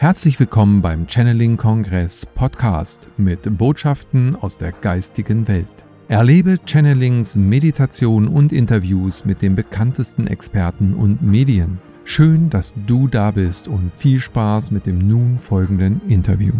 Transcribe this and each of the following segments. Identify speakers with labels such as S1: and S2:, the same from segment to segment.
S1: Herzlich willkommen beim Channeling Kongress Podcast mit Botschaften aus der geistigen Welt. Erlebe Channelings, Meditation und Interviews mit den bekanntesten Experten und Medien. Schön, dass du da bist und viel Spaß mit dem nun folgenden Interview.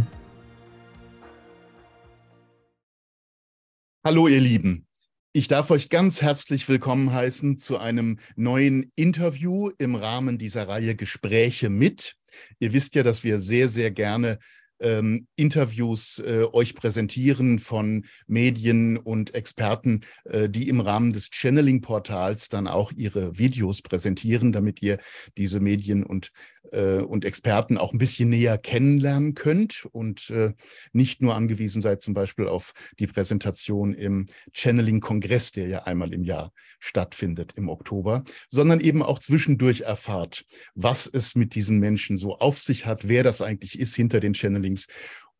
S2: Hallo ihr Lieben, ich darf euch ganz herzlich willkommen heißen zu einem neuen Interview im Rahmen dieser Reihe Gespräche mit. Ihr wisst ja, dass wir sehr, sehr gerne ähm, Interviews äh, euch präsentieren von Medien und Experten, äh, die im Rahmen des Channeling-Portals dann auch ihre Videos präsentieren, damit ihr diese Medien und, und Experten auch ein bisschen näher kennenlernen könnt und äh, nicht nur angewiesen seid zum Beispiel auf die Präsentation im Channeling-Kongress, der ja einmal im Jahr stattfindet im Oktober, sondern eben auch zwischendurch erfahrt, was es mit diesen Menschen so auf sich hat, wer das eigentlich ist hinter den Channelings.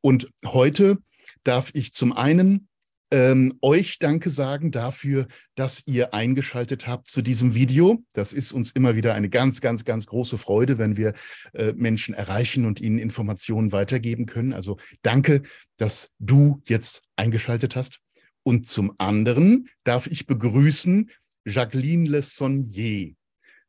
S2: Und heute darf ich zum einen ähm, euch Danke sagen dafür, dass ihr eingeschaltet habt zu diesem Video. Das ist uns immer wieder eine ganz, ganz, ganz große Freude, wenn wir äh, Menschen erreichen und ihnen Informationen weitergeben können. Also danke, dass du jetzt eingeschaltet hast. Und zum anderen darf ich begrüßen Jacqueline Le Sonnier.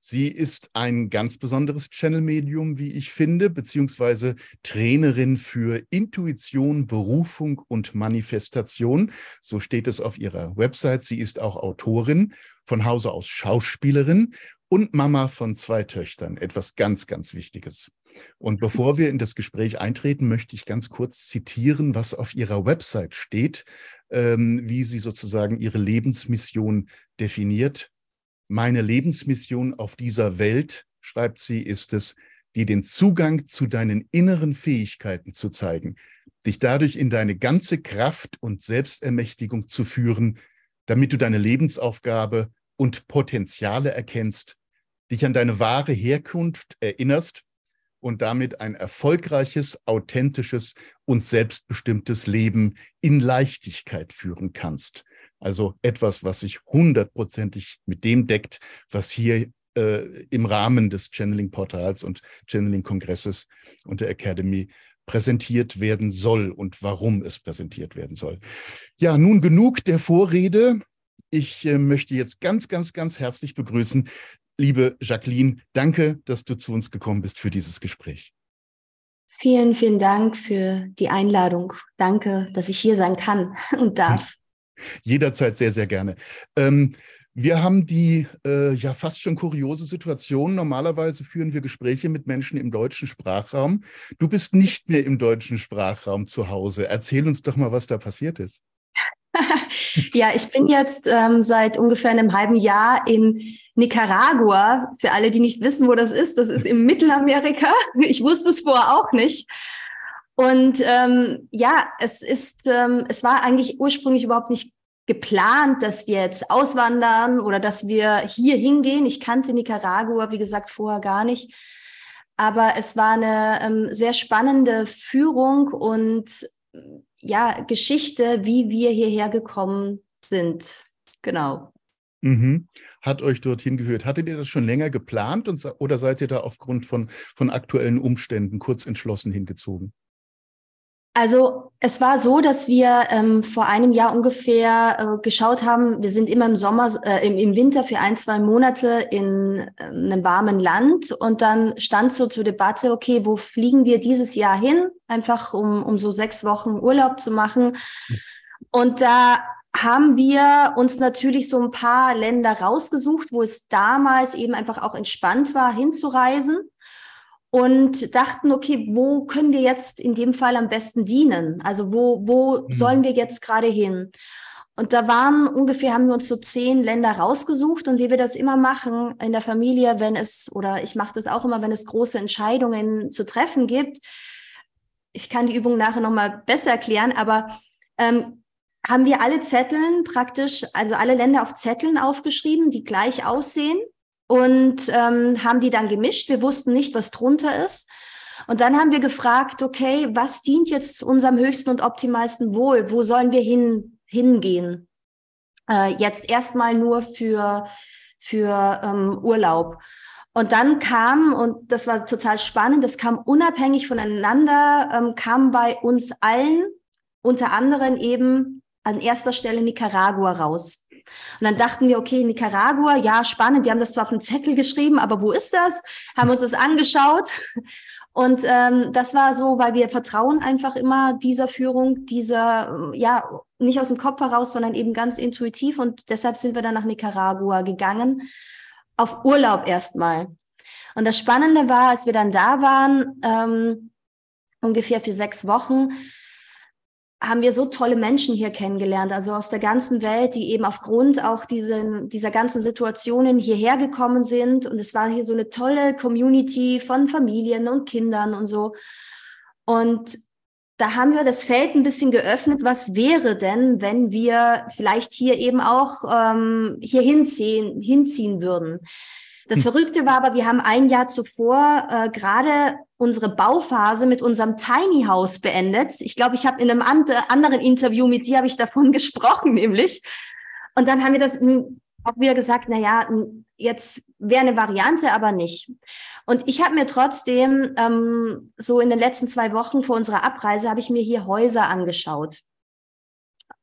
S2: Sie ist ein ganz besonderes Channel-Medium, wie ich finde, beziehungsweise Trainerin für Intuition, Berufung und Manifestation. So steht es auf ihrer Website. Sie ist auch Autorin, von Hause aus Schauspielerin und Mama von zwei Töchtern. Etwas ganz, ganz Wichtiges. Und bevor wir in das Gespräch eintreten, möchte ich ganz kurz zitieren, was auf ihrer Website steht, ähm, wie sie sozusagen ihre Lebensmission definiert. Meine Lebensmission auf dieser Welt, schreibt sie, ist es, dir den Zugang zu deinen inneren Fähigkeiten zu zeigen, dich dadurch in deine ganze Kraft und Selbstermächtigung zu führen, damit du deine Lebensaufgabe und Potenziale erkennst, dich an deine wahre Herkunft erinnerst und damit ein erfolgreiches, authentisches und selbstbestimmtes Leben in Leichtigkeit führen kannst. Also etwas, was sich hundertprozentig mit dem deckt, was hier äh, im Rahmen des Channeling-Portals und Channeling-Kongresses und der Academy präsentiert werden soll und warum es präsentiert werden soll. Ja, nun genug der Vorrede. Ich äh, möchte jetzt ganz, ganz, ganz herzlich begrüßen, liebe Jacqueline. Danke, dass du zu uns gekommen bist für dieses Gespräch.
S3: Vielen, vielen Dank für die Einladung. Danke, dass ich hier sein kann und darf.
S2: Jederzeit sehr, sehr gerne. Ähm, wir haben die äh, ja fast schon kuriose Situation. Normalerweise führen wir Gespräche mit Menschen im deutschen Sprachraum. Du bist nicht mehr im deutschen Sprachraum zu Hause. Erzähl uns doch mal, was da passiert ist.
S3: ja, ich bin jetzt ähm, seit ungefähr einem halben Jahr in Nicaragua. Für alle, die nicht wissen, wo das ist, das ist im Mittelamerika. Ich wusste es vorher auch nicht. Und ähm, ja, es ist, ähm, es war eigentlich ursprünglich überhaupt nicht geplant, dass wir jetzt auswandern oder dass wir hier hingehen. Ich kannte Nicaragua, wie gesagt, vorher gar nicht. Aber es war eine ähm, sehr spannende Führung und ja, Geschichte, wie wir hierher gekommen sind. Genau.
S2: Mhm. Hat euch dorthin geführt. Hattet ihr das schon länger geplant und, oder seid ihr da aufgrund von, von aktuellen Umständen kurz entschlossen hingezogen?
S3: Also es war so, dass wir ähm, vor einem Jahr ungefähr äh, geschaut haben, wir sind immer im Sommer, äh, im, im, Winter für ein, zwei Monate in äh, einem warmen Land und dann stand so zur Debatte, okay, wo fliegen wir dieses Jahr hin? Einfach um, um so sechs Wochen Urlaub zu machen. Und da haben wir uns natürlich so ein paar Länder rausgesucht, wo es damals eben einfach auch entspannt war, hinzureisen und dachten, okay, wo können wir jetzt in dem Fall am besten dienen? Also wo, wo mhm. sollen wir jetzt gerade hin? Und da waren ungefähr, haben wir uns so zehn Länder rausgesucht und wie wir das immer machen in der Familie, wenn es, oder ich mache das auch immer, wenn es große Entscheidungen zu treffen gibt. Ich kann die Übung nachher nochmal besser erklären, aber ähm, haben wir alle Zetteln praktisch, also alle Länder auf Zetteln aufgeschrieben, die gleich aussehen und ähm, haben die dann gemischt. Wir wussten nicht, was drunter ist. Und dann haben wir gefragt, okay, was dient jetzt unserem höchsten und optimalsten Wohl? Wo sollen wir hin, hingehen? Äh, jetzt erstmal nur für, für ähm, Urlaub. Und dann kam, und das war total spannend, das kam unabhängig voneinander, ähm, kam bei uns allen, unter anderem eben an erster Stelle Nicaragua raus. Und dann dachten wir, okay, Nicaragua, ja, spannend, die haben das zwar auf dem Zettel geschrieben, aber wo ist das? Haben uns das angeschaut. Und ähm, das war so, weil wir vertrauen einfach immer dieser Führung, dieser, ja, nicht aus dem Kopf heraus, sondern eben ganz intuitiv. Und deshalb sind wir dann nach Nicaragua gegangen, auf Urlaub erstmal. Und das Spannende war, als wir dann da waren, ähm, ungefähr für sechs Wochen, haben wir so tolle Menschen hier kennengelernt, also aus der ganzen Welt, die eben aufgrund auch diesen, dieser ganzen Situationen hierher gekommen sind. Und es war hier so eine tolle Community von Familien und Kindern und so. Und da haben wir das Feld ein bisschen geöffnet. Was wäre denn, wenn wir vielleicht hier eben auch ähm, hier hinziehen, hinziehen würden? Das hm. Verrückte war aber, wir haben ein Jahr zuvor äh, gerade unsere Bauphase mit unserem Tiny House beendet. Ich glaube, ich habe in einem anderen Interview mit dir habe ich davon gesprochen, nämlich. Und dann haben wir das auch wieder gesagt, na ja, jetzt wäre eine Variante, aber nicht. Und ich habe mir trotzdem ähm, so in den letzten zwei Wochen vor unserer Abreise habe ich mir hier Häuser angeschaut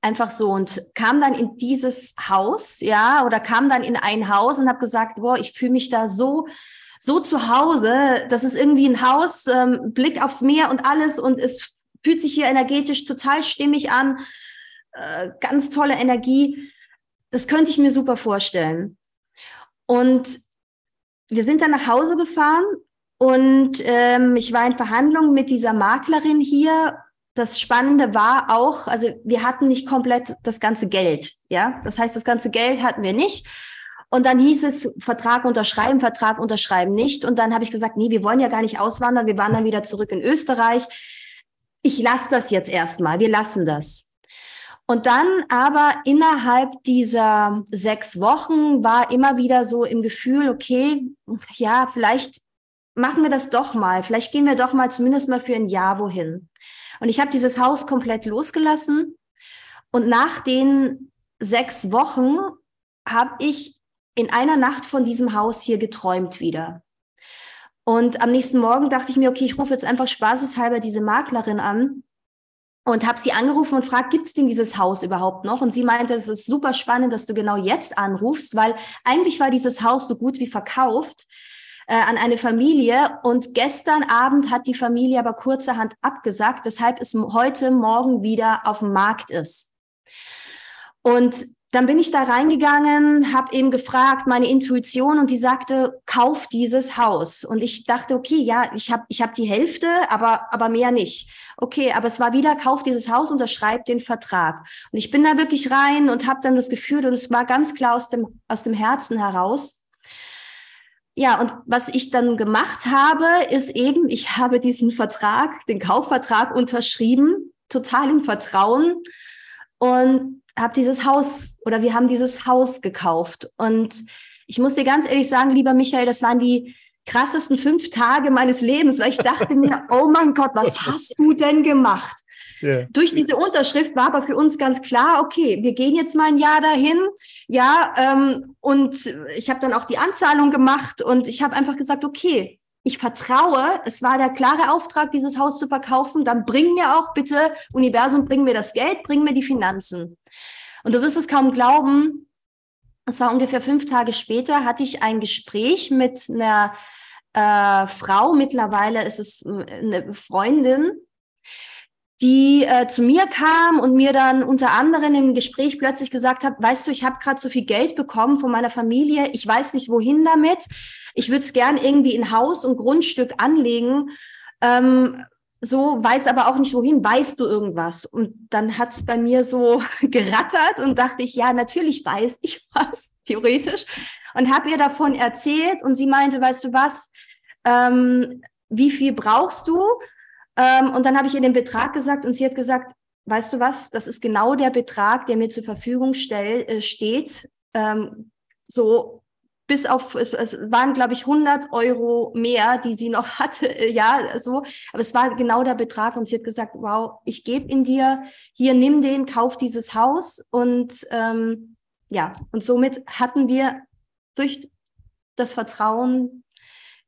S3: einfach so und kam dann in dieses Haus, ja, oder kam dann in ein Haus und habe gesagt, boah, ich fühle mich da so so zu Hause. Das ist irgendwie ein Haus, ähm, Blick aufs Meer und alles und es fühlt sich hier energetisch total stimmig an, äh, ganz tolle Energie. Das könnte ich mir super vorstellen. Und wir sind dann nach Hause gefahren und ähm, ich war in Verhandlungen mit dieser Maklerin hier das Spannende war auch, also wir hatten nicht komplett das ganze Geld, ja. Das heißt, das ganze Geld hatten wir nicht. Und dann hieß es, Vertrag unterschreiben, Vertrag unterschreiben nicht. Und dann habe ich gesagt, nee, wir wollen ja gar nicht auswandern, wir wandern wieder zurück in Österreich. Ich lasse das jetzt erstmal, wir lassen das. Und dann aber innerhalb dieser sechs Wochen war immer wieder so im Gefühl, okay, ja, vielleicht machen wir das doch mal, vielleicht gehen wir doch mal zumindest mal für ein Jahr wohin. Und ich habe dieses Haus komplett losgelassen. Und nach den sechs Wochen habe ich in einer Nacht von diesem Haus hier geträumt wieder. Und am nächsten Morgen dachte ich mir, okay, ich rufe jetzt einfach spaßeshalber diese Maklerin an und habe sie angerufen und fragt, gibt es denn dieses Haus überhaupt noch? Und sie meinte, es ist super spannend, dass du genau jetzt anrufst, weil eigentlich war dieses Haus so gut wie verkauft äh, an eine Familie. Und gestern Abend hat die Familie aber kurzerhand abgesagt, weshalb es heute Morgen wieder auf dem Markt ist. Und dann bin ich da reingegangen, habe eben gefragt, meine Intuition, und die sagte, kauf dieses Haus. Und ich dachte, okay, ja, ich habe ich hab die Hälfte, aber, aber mehr nicht. Okay, aber es war wieder, kauf dieses Haus, unterschreib den Vertrag. Und ich bin da wirklich rein und habe dann das Gefühl, und es war ganz klar aus dem, aus dem Herzen heraus, ja, und was ich dann gemacht habe, ist eben, ich habe diesen Vertrag, den Kaufvertrag unterschrieben, total im Vertrauen und habe dieses Haus oder wir haben dieses Haus gekauft. Und ich muss dir ganz ehrlich sagen, lieber Michael, das waren die krassesten fünf Tage meines Lebens, weil ich dachte mir, oh mein Gott, was hast du denn gemacht? Yeah. Durch diese Unterschrift war aber für uns ganz klar, okay, wir gehen jetzt mal ein Jahr dahin, ja, ähm, und ich habe dann auch die Anzahlung gemacht und ich habe einfach gesagt, okay, ich vertraue, es war der klare Auftrag, dieses Haus zu verkaufen, dann bring mir auch bitte, Universum, bring mir das Geld, bring mir die Finanzen. Und du wirst es kaum glauben, es war ungefähr fünf Tage später, hatte ich ein Gespräch mit einer äh, Frau, mittlerweile ist es äh, eine Freundin, die äh, zu mir kam und mir dann unter anderem im Gespräch plötzlich gesagt hat, weißt du, ich habe gerade so viel Geld bekommen von meiner Familie, ich weiß nicht wohin damit, ich würde es gern irgendwie in Haus und Grundstück anlegen, ähm, so weiß aber auch nicht wohin, weißt du irgendwas? Und dann hat's bei mir so gerattert und dachte ich, ja, natürlich weiß ich was, theoretisch, und habe ihr davon erzählt und sie meinte, weißt du was, ähm, wie viel brauchst du? Ähm, und dann habe ich ihr den Betrag gesagt und sie hat gesagt, weißt du was, das ist genau der Betrag, der mir zur Verfügung stell, äh, steht. Ähm, so bis auf, es, es waren, glaube ich, 100 Euro mehr, die sie noch hatte, ja, so. Aber es war genau der Betrag und sie hat gesagt, wow, ich gebe in dir, hier, nimm den, kauf dieses Haus und ähm, ja, und somit hatten wir durch das Vertrauen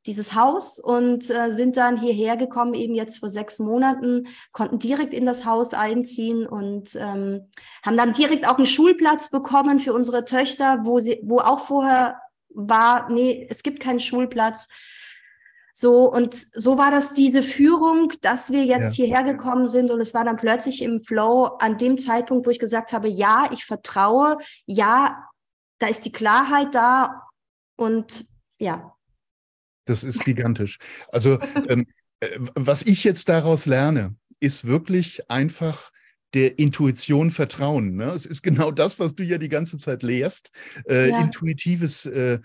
S3: dieses Haus und äh, sind dann hierher gekommen, eben jetzt vor sechs Monaten, konnten direkt in das Haus einziehen und ähm, haben dann direkt auch einen Schulplatz bekommen für unsere Töchter, wo sie, wo auch vorher war, nee, es gibt keinen Schulplatz. So, und so war das diese Führung, dass wir jetzt ja. hierher gekommen sind und es war dann plötzlich im Flow an dem Zeitpunkt, wo ich gesagt habe, ja, ich vertraue, ja, da ist die Klarheit da und ja.
S2: Das ist gigantisch. Also, ähm, äh, was ich jetzt daraus lerne, ist wirklich einfach der Intuition vertrauen. Ne? Es ist genau das, was du ja die ganze Zeit lehrst. Äh, ja. Intuitives äh,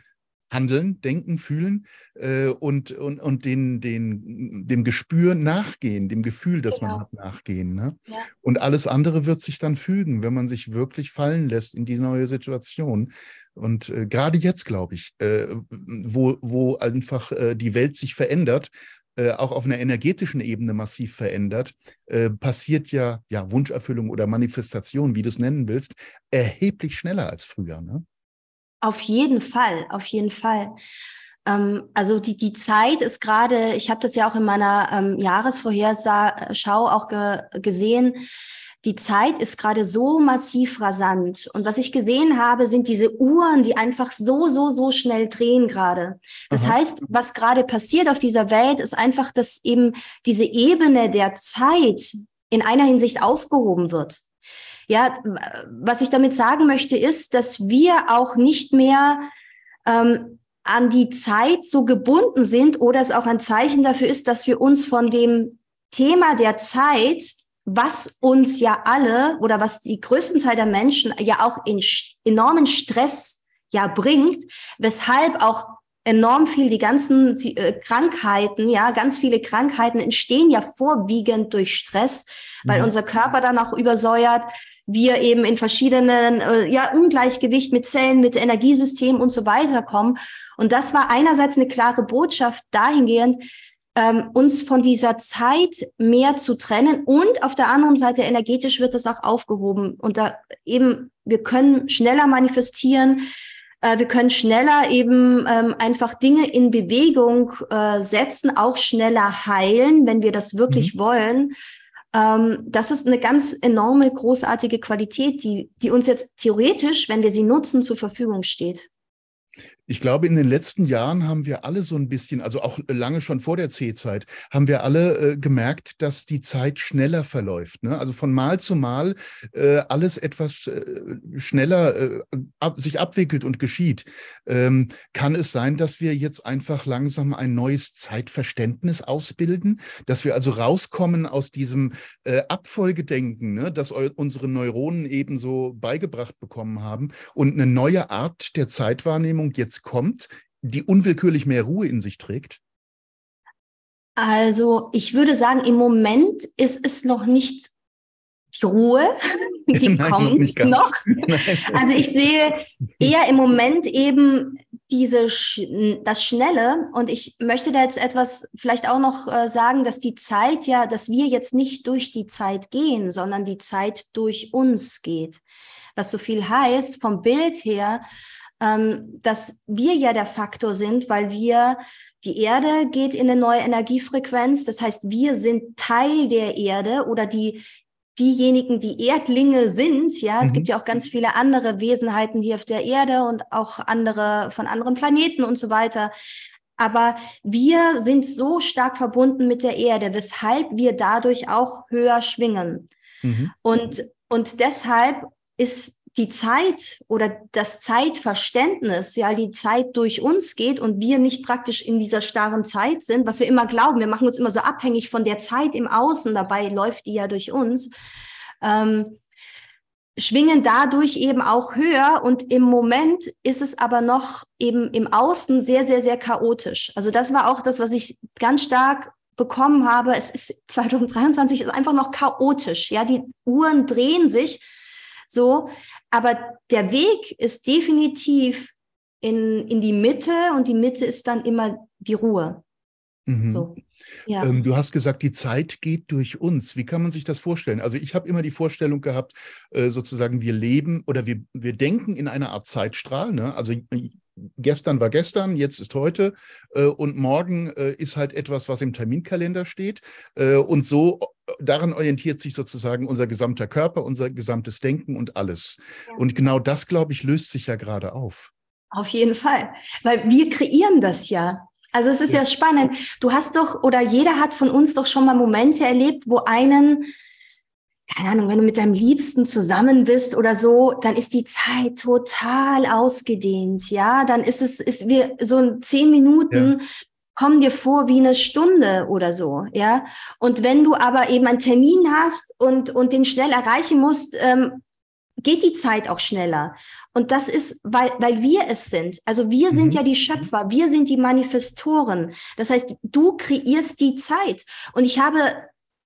S2: Handeln, Denken, Fühlen äh, und, und, und den, den, dem Gespür nachgehen, dem Gefühl, das genau. man hat, nachgehen. Ne? Ja. Und alles andere wird sich dann fügen, wenn man sich wirklich fallen lässt in die neue Situation. Und äh, gerade jetzt, glaube ich, äh, wo, wo einfach äh, die Welt sich verändert, äh, auch auf einer energetischen Ebene massiv verändert, äh, passiert ja, ja Wunscherfüllung oder Manifestation, wie du es nennen willst, erheblich schneller als früher. Ne?
S3: Auf jeden Fall, auf jeden Fall. Ähm, also die, die Zeit ist gerade, ich habe das ja auch in meiner ähm, Jahresvorherschau auch ge gesehen, die Zeit ist gerade so massiv rasant. Und was ich gesehen habe, sind diese Uhren, die einfach so, so, so schnell drehen gerade. Das Aha. heißt, was gerade passiert auf dieser Welt, ist einfach, dass eben diese Ebene der Zeit in einer Hinsicht aufgehoben wird. Ja, was ich damit sagen möchte, ist, dass wir auch nicht mehr ähm, an die Zeit so gebunden sind oder es auch ein Zeichen dafür ist, dass wir uns von dem Thema der Zeit, was uns ja alle oder was die größten Teil der Menschen ja auch in enormen Stress ja bringt, weshalb auch enorm viel die ganzen äh, Krankheiten, ja, ganz viele Krankheiten entstehen ja vorwiegend durch Stress, weil mhm. unser Körper dann auch übersäuert, wir eben in verschiedenen, äh, ja, Ungleichgewicht mit Zellen, mit Energiesystemen und so weiter kommen. Und das war einerseits eine klare Botschaft dahingehend, ähm, uns von dieser Zeit mehr zu trennen und auf der anderen Seite energetisch wird das auch aufgehoben. Und da eben, wir können schneller manifestieren, äh, wir können schneller eben ähm, einfach Dinge in Bewegung äh, setzen, auch schneller heilen, wenn wir das wirklich mhm. wollen. Ähm, das ist eine ganz enorme, großartige Qualität, die, die uns jetzt theoretisch, wenn wir sie nutzen, zur Verfügung steht.
S2: Ich glaube, in den letzten Jahren haben wir alle so ein bisschen, also auch lange schon vor der C-Zeit, haben wir alle äh, gemerkt, dass die Zeit schneller verläuft. Ne? Also von Mal zu Mal äh, alles etwas äh, schneller äh, ab, sich abwickelt und geschieht. Ähm, kann es sein, dass wir jetzt einfach langsam ein neues Zeitverständnis ausbilden, dass wir also rauskommen aus diesem äh, Abfolgedenken, ne, das unsere Neuronen ebenso beigebracht bekommen haben und eine neue Art der Zeitwahrnehmung jetzt jetzt kommt, die unwillkürlich mehr Ruhe in sich trägt?
S3: Also ich würde sagen, im Moment ist es noch nicht die Ruhe, die Nein, kommt noch. noch. Also ich sehe eher im Moment eben diese das Schnelle und ich möchte da jetzt etwas vielleicht auch noch äh, sagen, dass die Zeit ja, dass wir jetzt nicht durch die Zeit gehen, sondern die Zeit durch uns geht. Was so viel heißt vom Bild her, ähm, dass wir ja der Faktor sind, weil wir die Erde geht in eine neue Energiefrequenz. Das heißt, wir sind Teil der Erde oder die, diejenigen, die Erdlinge sind. Ja, es mhm. gibt ja auch ganz viele andere Wesenheiten hier auf der Erde und auch andere von anderen Planeten und so weiter. Aber wir sind so stark verbunden mit der Erde, weshalb wir dadurch auch höher schwingen. Mhm. Und, und deshalb ist die Zeit oder das Zeitverständnis, ja, die Zeit durch uns geht und wir nicht praktisch in dieser starren Zeit sind, was wir immer glauben, wir machen uns immer so abhängig von der Zeit im Außen, dabei läuft die ja durch uns, ähm, schwingen dadurch eben auch höher und im Moment ist es aber noch eben im Außen sehr, sehr, sehr chaotisch. Also das war auch das, was ich ganz stark bekommen habe. Es ist 2023 ist einfach noch chaotisch. Ja, die Uhren drehen sich so, aber der Weg ist definitiv in, in die Mitte und die Mitte ist dann immer die Ruhe.
S2: Mhm. So. Ja. Ähm, du hast gesagt, die Zeit geht durch uns. Wie kann man sich das vorstellen? Also ich habe immer die Vorstellung gehabt, äh, sozusagen wir leben oder wir, wir denken in einer Art Zeitstrahl. Ne? Also gestern war gestern, jetzt ist heute äh, und morgen äh, ist halt etwas, was im Terminkalender steht. Äh, und so äh, daran orientiert sich sozusagen unser gesamter Körper, unser gesamtes Denken und alles. Ja. Und genau das, glaube ich, löst sich ja gerade auf.
S3: Auf jeden Fall, weil wir kreieren das ja. Also es ist ja. ja spannend. Du hast doch oder jeder hat von uns doch schon mal Momente erlebt, wo einen keine Ahnung, wenn du mit deinem Liebsten zusammen bist oder so, dann ist die Zeit total ausgedehnt, ja. Dann ist es, ist wir so zehn Minuten ja. kommen dir vor wie eine Stunde oder so, ja. Und wenn du aber eben einen Termin hast und, und den schnell erreichen musst, ähm, geht die Zeit auch schneller. Und das ist, weil, weil wir es sind. Also wir sind mhm. ja die Schöpfer, wir sind die Manifestoren. Das heißt, du kreierst die Zeit. Und ich habe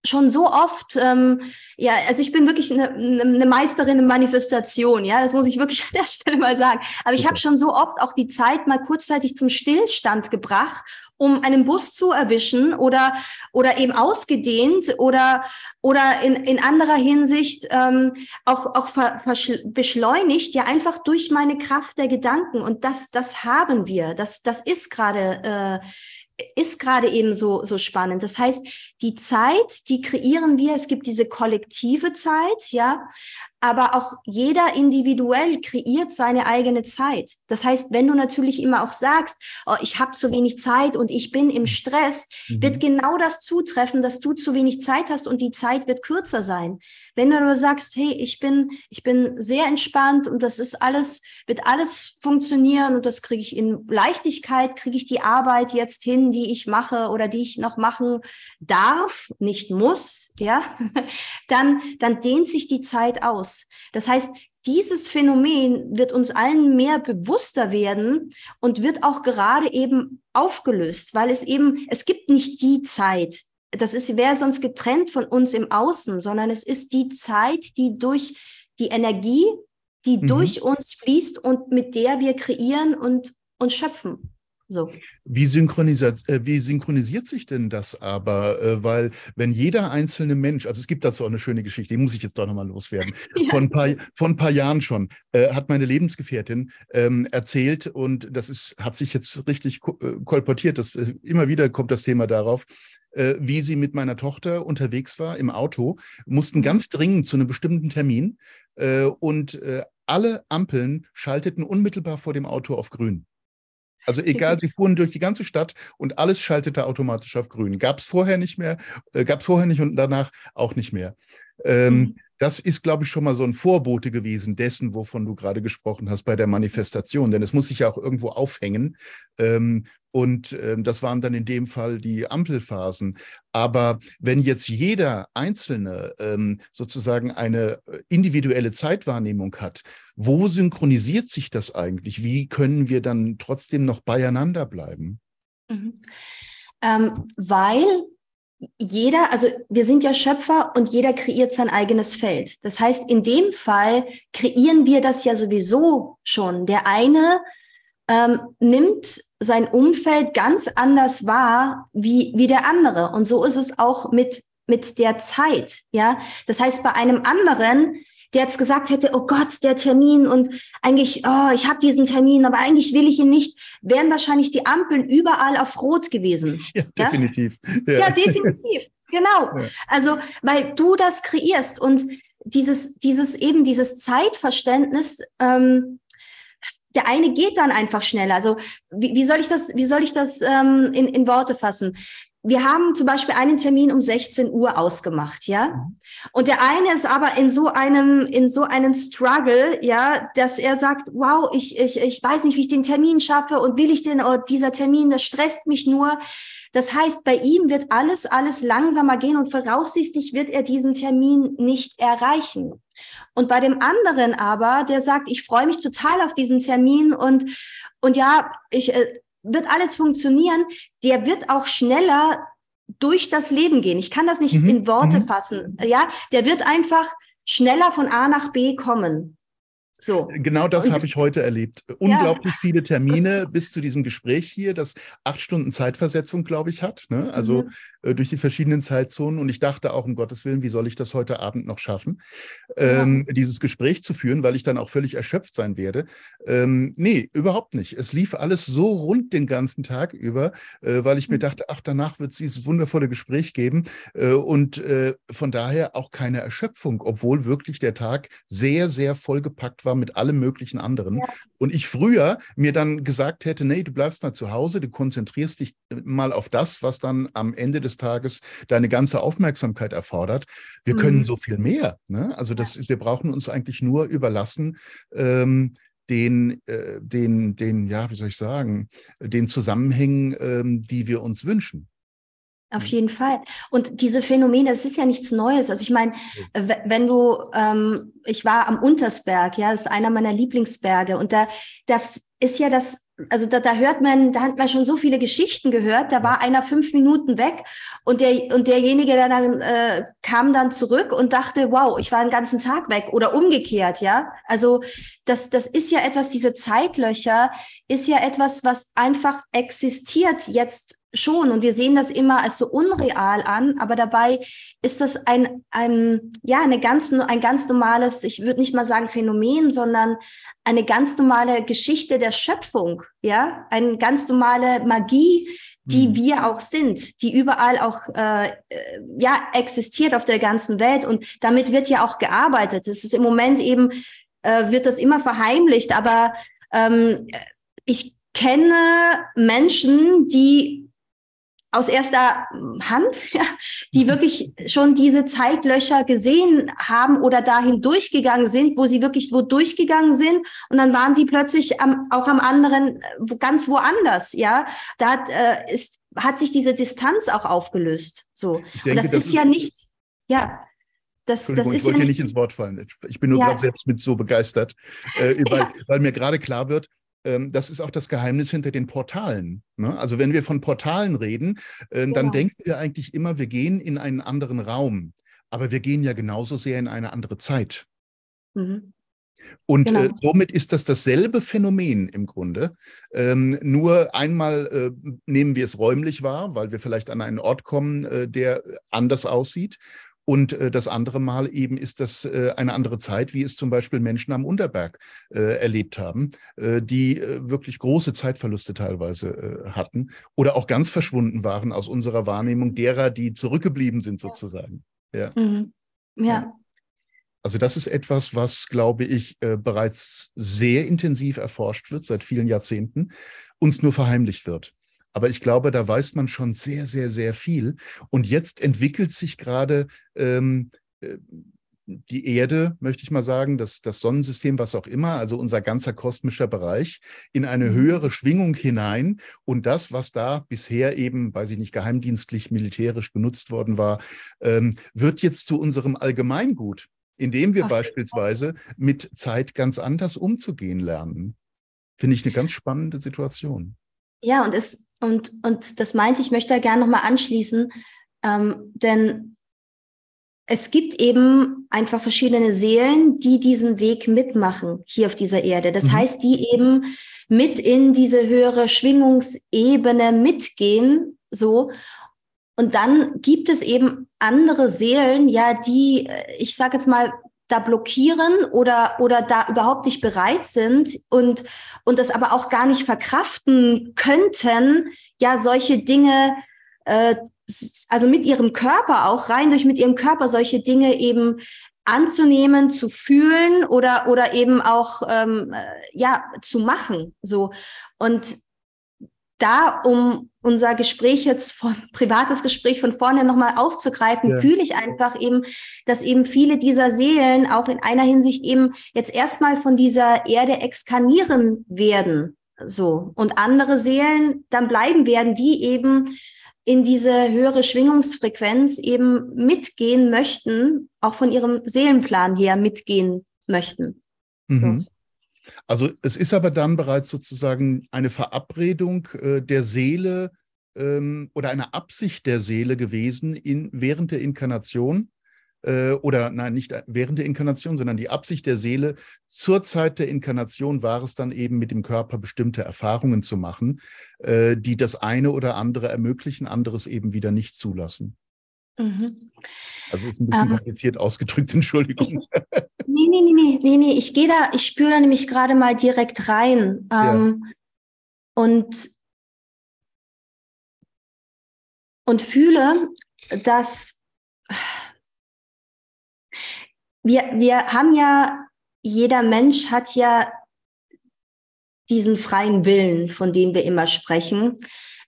S3: schon so oft, ähm, ja, also ich bin wirklich eine, eine Meisterin in Manifestation, ja, das muss ich wirklich an der Stelle mal sagen. Aber ich habe schon so oft auch die Zeit mal kurzzeitig zum Stillstand gebracht, um einen Bus zu erwischen oder oder eben ausgedehnt oder oder in, in anderer Hinsicht ähm, auch auch ver, beschleunigt ja einfach durch meine Kraft der Gedanken und das das haben wir das das ist gerade äh, ist gerade eben so, so spannend. Das heißt, die Zeit, die kreieren wir. Es gibt diese kollektive Zeit, ja. Aber auch jeder individuell kreiert seine eigene Zeit. Das heißt, wenn du natürlich immer auch sagst, oh, ich habe zu wenig Zeit und ich bin im Stress, mhm. wird genau das zutreffen, dass du zu wenig Zeit hast und die Zeit wird kürzer sein. Wenn du aber sagst, hey, ich bin, ich bin sehr entspannt und das ist alles, wird alles funktionieren und das kriege ich in Leichtigkeit, kriege ich die Arbeit jetzt hin, die ich mache oder die ich noch machen darf, nicht muss, ja, dann, dann dehnt sich die Zeit aus. Das heißt, dieses Phänomen wird uns allen mehr bewusster werden und wird auch gerade eben aufgelöst, weil es eben, es gibt nicht die Zeit, das ist, wäre sonst getrennt von uns im Außen, sondern es ist die Zeit, die durch die Energie, die mhm. durch uns fließt und mit der wir kreieren und, und schöpfen. So.
S2: Wie, synchronisiert, äh, wie synchronisiert sich denn das aber? Äh, weil wenn jeder einzelne Mensch, also es gibt dazu auch eine schöne Geschichte, die muss ich jetzt doch nochmal loswerden. Ja. Von, ein paar, von ein paar Jahren schon äh, hat meine Lebensgefährtin ähm, erzählt und das ist, hat sich jetzt richtig äh, kolportiert, das, immer wieder kommt das Thema darauf, äh, wie sie mit meiner Tochter unterwegs war im Auto, mussten mhm. ganz dringend zu einem bestimmten Termin äh, und alle Ampeln schalteten unmittelbar vor dem Auto auf grün. Also egal, sie fuhren durch die ganze Stadt und alles schaltete automatisch auf grün. Gab es vorher nicht mehr, äh, gab es vorher nicht und danach auch nicht mehr. Ähm, mhm. Das ist, glaube ich, schon mal so ein Vorbote gewesen dessen, wovon du gerade gesprochen hast bei der Manifestation. Denn es muss sich ja auch irgendwo aufhängen. Ähm, und ähm, das waren dann in dem Fall die Ampelphasen. Aber wenn jetzt jeder Einzelne ähm, sozusagen eine äh, individuelle Zeitwahrnehmung hat, wo synchronisiert sich das eigentlich? Wie können wir dann trotzdem noch beieinander bleiben?
S3: Mhm. Ähm, weil jeder, also wir sind ja Schöpfer und jeder kreiert sein eigenes Feld. Das heißt, in dem Fall kreieren wir das ja sowieso schon. Der eine ähm, nimmt sein Umfeld ganz anders wahr wie, wie der andere. Und so ist es auch mit, mit der Zeit. Ja, das heißt, bei einem anderen, der jetzt gesagt hätte, oh Gott, der Termin und eigentlich, oh, ich habe diesen Termin, aber eigentlich will ich ihn nicht, wären wahrscheinlich die Ampeln überall auf Rot gewesen.
S2: Ja, definitiv.
S3: Ja, ja definitiv. Genau. Ja. Also, weil du das kreierst und dieses, dieses eben dieses Zeitverständnis ähm, der eine geht dann einfach schneller. Also wie, wie soll ich das, wie soll ich das ähm, in, in Worte fassen? Wir haben zum Beispiel einen Termin um 16 Uhr ausgemacht, ja. Mhm. Und der eine ist aber in so einem, in so einem Struggle, ja, dass er sagt, wow, ich, ich, ich weiß nicht, wie ich den Termin schaffe und will ich den, oh, dieser Termin, das stresst mich nur. Das heißt, bei ihm wird alles, alles langsamer gehen und voraussichtlich wird er diesen Termin nicht erreichen. Und bei dem anderen aber, der sagt, ich freue mich total auf diesen Termin und, und ja, ich, äh, wird alles funktionieren, der wird auch schneller durch das Leben gehen. Ich kann das nicht mhm. in Worte mhm. fassen. Ja, der wird einfach schneller von A nach B kommen.
S2: So. Genau das habe ich heute erlebt. Unglaublich ja. viele Termine bis zu diesem Gespräch hier, das acht Stunden Zeitversetzung, glaube ich, hat. Ne? Also mhm. äh, durch die verschiedenen Zeitzonen. Und ich dachte auch, um Gottes Willen, wie soll ich das heute Abend noch schaffen, ähm, ja. dieses Gespräch zu führen, weil ich dann auch völlig erschöpft sein werde. Ähm, nee, überhaupt nicht. Es lief alles so rund den ganzen Tag über, äh, weil ich mhm. mir dachte, ach, danach wird es dieses wundervolle Gespräch geben. Äh, und äh, von daher auch keine Erschöpfung, obwohl wirklich der Tag sehr, sehr vollgepackt war war mit allem möglichen anderen. Ja. Und ich früher mir dann gesagt hätte, nee, du bleibst mal zu Hause, du konzentrierst dich mal auf das, was dann am Ende des Tages deine ganze Aufmerksamkeit erfordert. Wir mhm. können so viel mehr. Ne? Also das, ja. wir brauchen uns eigentlich nur überlassen, ähm, den, äh, den, den, ja, wie soll ich sagen, den Zusammenhängen, ähm, die wir uns wünschen.
S3: Auf jeden Fall. Und diese Phänomene, es ist ja nichts Neues. Also ich meine, wenn du, ähm, ich war am Untersberg, ja, das ist einer meiner Lieblingsberge, und da, da ist ja das, also da, da hört man, da hat man schon so viele Geschichten gehört. Da war einer fünf Minuten weg und der und derjenige, der dann äh, kam dann zurück und dachte, wow, ich war den ganzen Tag weg oder umgekehrt, ja. Also das, das ist ja etwas, diese Zeitlöcher ist ja etwas, was einfach existiert jetzt schon und wir sehen das immer als so unreal an, aber dabei ist das ein, ein ja, eine ganz, ein ganz normales, ich würde nicht mal sagen Phänomen, sondern eine ganz normale Geschichte der Schöpfung, ja, eine ganz normale Magie, die mhm. wir auch sind, die überall auch äh, ja existiert auf der ganzen Welt und damit wird ja auch gearbeitet. Es ist im Moment eben äh, wird das immer verheimlicht, aber ähm, ich kenne Menschen, die aus erster Hand, ja, die wirklich schon diese Zeitlöcher gesehen haben oder dahin durchgegangen sind, wo sie wirklich wo durchgegangen sind und dann waren sie plötzlich am, auch am anderen ganz woanders, ja. Da hat, äh, ist, hat sich diese Distanz auch aufgelöst. So. Denke, und das, das ist, ist ja nichts, ja.
S2: Das, das ist ich wollte ja nicht, ins Wort fallen. Ich bin nur ja. gerade selbst mit so begeistert, äh, weil, ja. weil mir gerade klar wird, das ist auch das Geheimnis hinter den Portalen. Ne? Also wenn wir von Portalen reden, äh, dann ja. denken wir eigentlich immer, wir gehen in einen anderen Raum. Aber wir gehen ja genauso sehr in eine andere Zeit. Mhm. Und genau. äh, somit ist das dasselbe Phänomen im Grunde. Ähm, nur einmal äh, nehmen wir es räumlich wahr, weil wir vielleicht an einen Ort kommen, äh, der anders aussieht. Und äh, das andere Mal eben ist das äh, eine andere Zeit, wie es zum Beispiel Menschen am Unterberg äh, erlebt haben, äh, die äh, wirklich große Zeitverluste teilweise äh, hatten oder auch ganz verschwunden waren aus unserer Wahrnehmung derer, die zurückgeblieben sind sozusagen. Ja. Mhm. ja. ja. Also das ist etwas, was, glaube ich, bereits sehr intensiv erforscht wird seit vielen Jahrzehnten, uns nur verheimlicht wird. Aber ich glaube, da weiß man schon sehr, sehr, sehr viel. Und jetzt entwickelt sich gerade ähm, äh, die Erde, möchte ich mal sagen, das, das Sonnensystem, was auch immer, also unser ganzer kosmischer Bereich, in eine mhm. höhere Schwingung hinein. Und das, was da bisher eben, weiß ich nicht, geheimdienstlich, militärisch genutzt worden war, ähm, wird jetzt zu unserem Allgemeingut, indem wir Ach, beispielsweise mit Zeit ganz anders umzugehen lernen. Finde ich eine ganz spannende Situation.
S3: Ja, und es, und, und das meinte ich, möchte da gerne nochmal anschließen, ähm, denn es gibt eben einfach verschiedene Seelen, die diesen Weg mitmachen hier auf dieser Erde. Das mhm. heißt, die eben mit in diese höhere Schwingungsebene mitgehen, so. Und dann gibt es eben andere Seelen, ja, die, äh, ich sage jetzt mal, da blockieren oder, oder da überhaupt nicht bereit sind und, und das aber auch gar nicht verkraften könnten, ja, solche Dinge, äh, also mit ihrem Körper auch rein durch mit ihrem Körper solche Dinge eben anzunehmen, zu fühlen oder, oder eben auch, ähm, äh, ja, zu machen, so. Und da, um unser Gespräch jetzt von privates Gespräch von vorne nochmal aufzugreifen, ja. fühle ich einfach eben, dass eben viele dieser Seelen auch in einer Hinsicht eben jetzt erstmal von dieser Erde exkarnieren werden, so und andere Seelen dann bleiben werden, die eben in diese höhere Schwingungsfrequenz eben mitgehen möchten, auch von ihrem Seelenplan her mitgehen möchten. Mhm. So.
S2: Also es ist aber dann bereits sozusagen eine Verabredung äh, der Seele ähm, oder eine Absicht der Seele gewesen in, während der Inkarnation, äh, oder nein, nicht während der Inkarnation, sondern die Absicht der Seele zur Zeit der Inkarnation war es dann eben mit dem Körper bestimmte Erfahrungen zu machen, äh, die das eine oder andere ermöglichen, anderes eben wieder nicht zulassen. Mhm. Also ist ein bisschen um, ähm. kompliziert ausgedrückt, Entschuldigung.
S3: nee, nee, nee, nee, nee, nee. Ich gehe da, ich spüre da nämlich gerade mal direkt rein. Ähm, ja. Und, und fühle, dass wir, wir haben ja, jeder Mensch hat ja diesen freien Willen, von dem wir immer sprechen,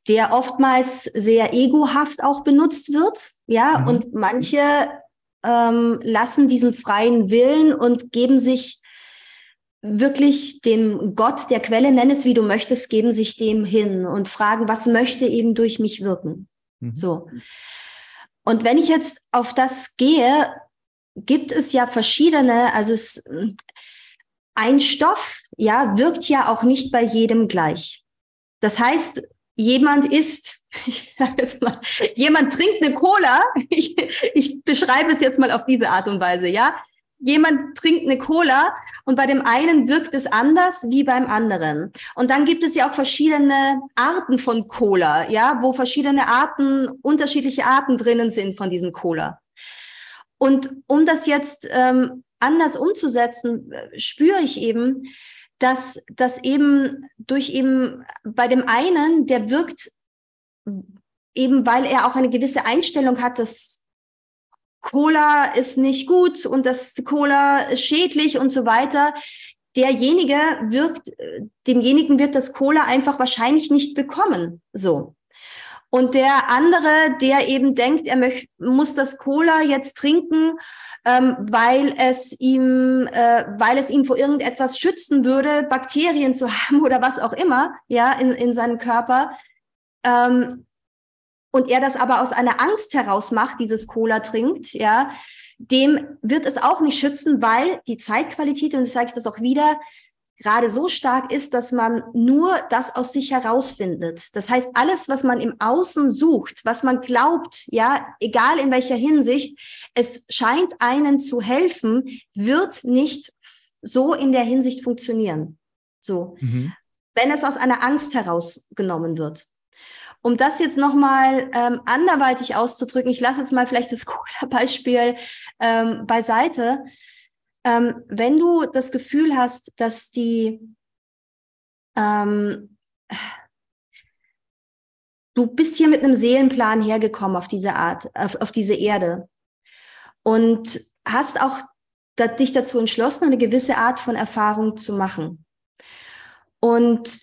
S3: der oftmals sehr egohaft auch benutzt wird. Ja, mhm. und manche ähm, lassen diesen freien Willen und geben sich wirklich dem Gott der Quelle, nenn es wie du möchtest, geben sich dem hin und fragen, was möchte eben durch mich wirken. Mhm. So. Und wenn ich jetzt auf das gehe, gibt es ja verschiedene, also es, ein Stoff, ja, wirkt ja auch nicht bei jedem gleich. Das heißt, jemand isst, ich sag jetzt mal, jemand trinkt eine Cola, ich, ich beschreibe es jetzt mal auf diese Art und Weise, ja. Jemand trinkt eine Cola und bei dem einen wirkt es anders wie beim anderen. Und dann gibt es ja auch verschiedene Arten von Cola, ja, wo verschiedene Arten, unterschiedliche Arten drinnen sind von diesem Cola. Und um das jetzt ähm, anders umzusetzen, spüre ich eben, dass das eben durch eben bei dem einen, der wirkt eben, weil er auch eine gewisse Einstellung hat, dass Cola ist nicht gut und das Cola ist schädlich und so weiter. Derjenige wirkt, demjenigen wird das Cola einfach wahrscheinlich nicht bekommen. So. Und der andere, der eben denkt, er möcht, muss das Cola jetzt trinken, ähm, weil es ihm, äh, weil es ihm vor irgendetwas schützen würde, Bakterien zu haben oder was auch immer, ja, in, in seinem Körper. Ähm, und er das aber aus einer Angst heraus macht, dieses Cola trinkt, ja, dem wird es auch nicht schützen, weil die Zeitqualität, und das sage ich das auch wieder, gerade so stark ist, dass man nur das aus sich herausfindet. Das heißt, alles, was man im Außen sucht, was man glaubt, ja, egal in welcher Hinsicht, es scheint einen zu helfen, wird nicht so in der Hinsicht funktionieren. So. Mhm. Wenn es aus einer Angst herausgenommen wird. Um das jetzt nochmal ähm, anderweitig auszudrücken, ich lasse jetzt mal vielleicht das Cola-Beispiel ähm, beiseite. Ähm, wenn du das Gefühl hast, dass die ähm, du bist hier mit einem Seelenplan hergekommen auf diese Art, auf, auf diese Erde und hast auch dich dazu entschlossen, eine gewisse Art von Erfahrung zu machen. Und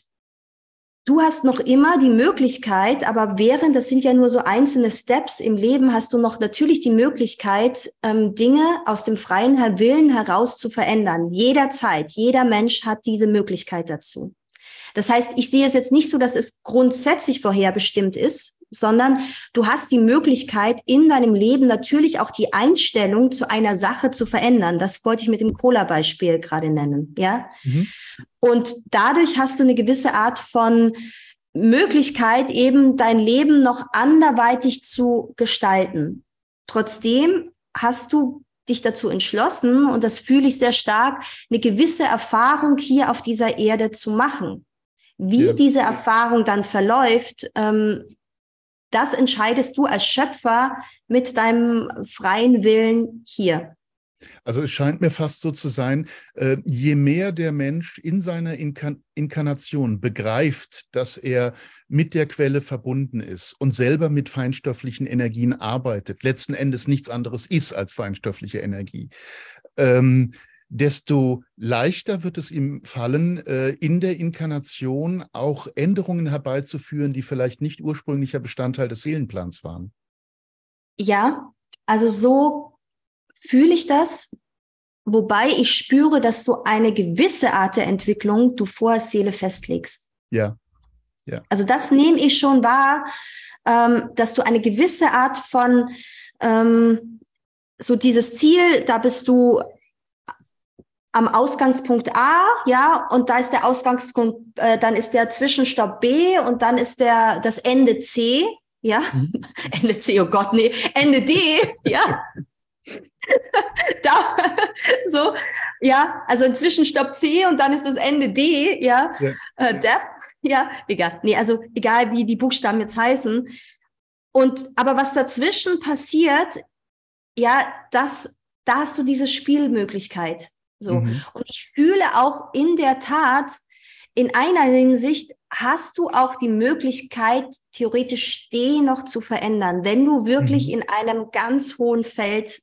S3: Du hast noch immer die Möglichkeit, aber während, das sind ja nur so einzelne Steps im Leben, hast du noch natürlich die Möglichkeit, ähm, Dinge aus dem freien Willen heraus zu verändern. Jederzeit, jeder Mensch hat diese Möglichkeit dazu. Das heißt, ich sehe es jetzt nicht so, dass es grundsätzlich vorherbestimmt ist, sondern du hast die Möglichkeit, in deinem Leben natürlich auch die Einstellung zu einer Sache zu verändern. Das wollte ich mit dem Cola-Beispiel gerade nennen, ja. Mhm. Und dadurch hast du eine gewisse Art von Möglichkeit, eben dein Leben noch anderweitig zu gestalten. Trotzdem hast du dich dazu entschlossen, und das fühle ich sehr stark, eine gewisse Erfahrung hier auf dieser Erde zu machen. Wie ja. diese Erfahrung dann verläuft, ähm, das entscheidest du als Schöpfer mit deinem freien Willen hier.
S2: Also es scheint mir fast so zu sein, äh, je mehr der Mensch in seiner Inkan Inkarnation begreift, dass er mit der Quelle verbunden ist und selber mit feinstofflichen Energien arbeitet, letzten Endes nichts anderes ist als feinstoffliche Energie, ähm, desto leichter wird es ihm fallen, äh, in der Inkarnation auch Änderungen herbeizuführen, die vielleicht nicht ursprünglicher Bestandteil des Seelenplans waren.
S3: Ja, also so fühle ich das, wobei ich spüre, dass so eine gewisse Art der Entwicklung du vorher Seele festlegst.
S2: Ja. ja.
S3: Also das nehme ich schon wahr, ähm, dass du eine gewisse Art von ähm, so dieses Ziel, da bist du am Ausgangspunkt A, ja, und da ist der Ausgangspunkt, äh, dann ist der Zwischenstopp B und dann ist der das Ende C, ja, mhm. Ende C, oh Gott, nee, Ende D, ja. da, so, ja, also inzwischen Stopp C und dann ist das Ende D, ja, ja. Äh, Death, ja, egal, nee, also egal wie die Buchstaben jetzt heißen. Und, aber was dazwischen passiert, ja, das, da hast du diese Spielmöglichkeit. So. Mhm. Und ich fühle auch in der Tat, in einer Hinsicht hast du auch die Möglichkeit, theoretisch D noch zu verändern, wenn du wirklich mhm. in einem ganz hohen Feld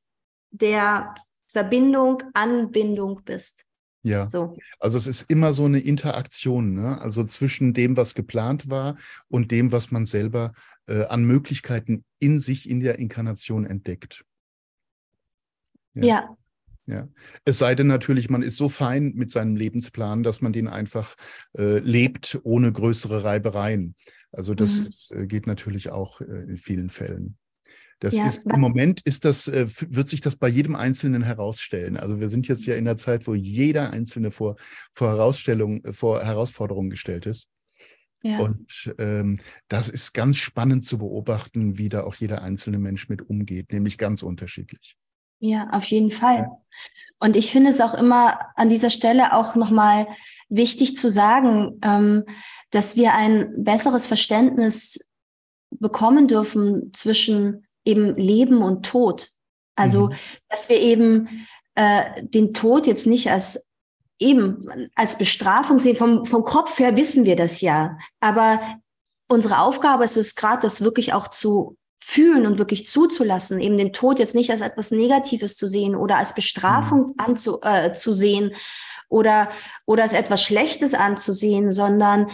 S3: der Verbindung, Anbindung bist.
S2: Ja, so. also es ist immer so eine Interaktion, ne? also zwischen dem, was geplant war und dem, was man selber äh, an Möglichkeiten in sich in der Inkarnation entdeckt.
S3: Ja. ja.
S2: Ja. Es sei denn natürlich, man ist so fein mit seinem Lebensplan, dass man den einfach äh, lebt, ohne größere Reibereien. Also das mhm. ist, äh, geht natürlich auch äh, in vielen Fällen. Das ja, ist im Moment ist das, äh, wird sich das bei jedem Einzelnen herausstellen. Also wir sind jetzt ja in der Zeit, wo jeder Einzelne vor, vor Herausstellungen, äh, vor Herausforderungen gestellt ist. Ja. Und ähm, das ist ganz spannend zu beobachten, wie da auch jeder einzelne Mensch mit umgeht, nämlich ganz unterschiedlich.
S3: Ja, auf jeden Fall. Ja. Und ich finde es auch immer an dieser Stelle auch nochmal wichtig zu sagen, ähm, dass wir ein besseres Verständnis bekommen dürfen zwischen eben Leben und Tod. Also, mhm. dass wir eben äh, den Tod jetzt nicht als eben als Bestrafung sehen. Vom, vom Kopf her wissen wir das ja. Aber unsere Aufgabe ist es gerade, das wirklich auch zu fühlen und wirklich zuzulassen, eben den Tod jetzt nicht als etwas Negatives zu sehen oder als Bestrafung mhm. anzu, äh, zu sehen oder, oder als etwas Schlechtes anzusehen, sondern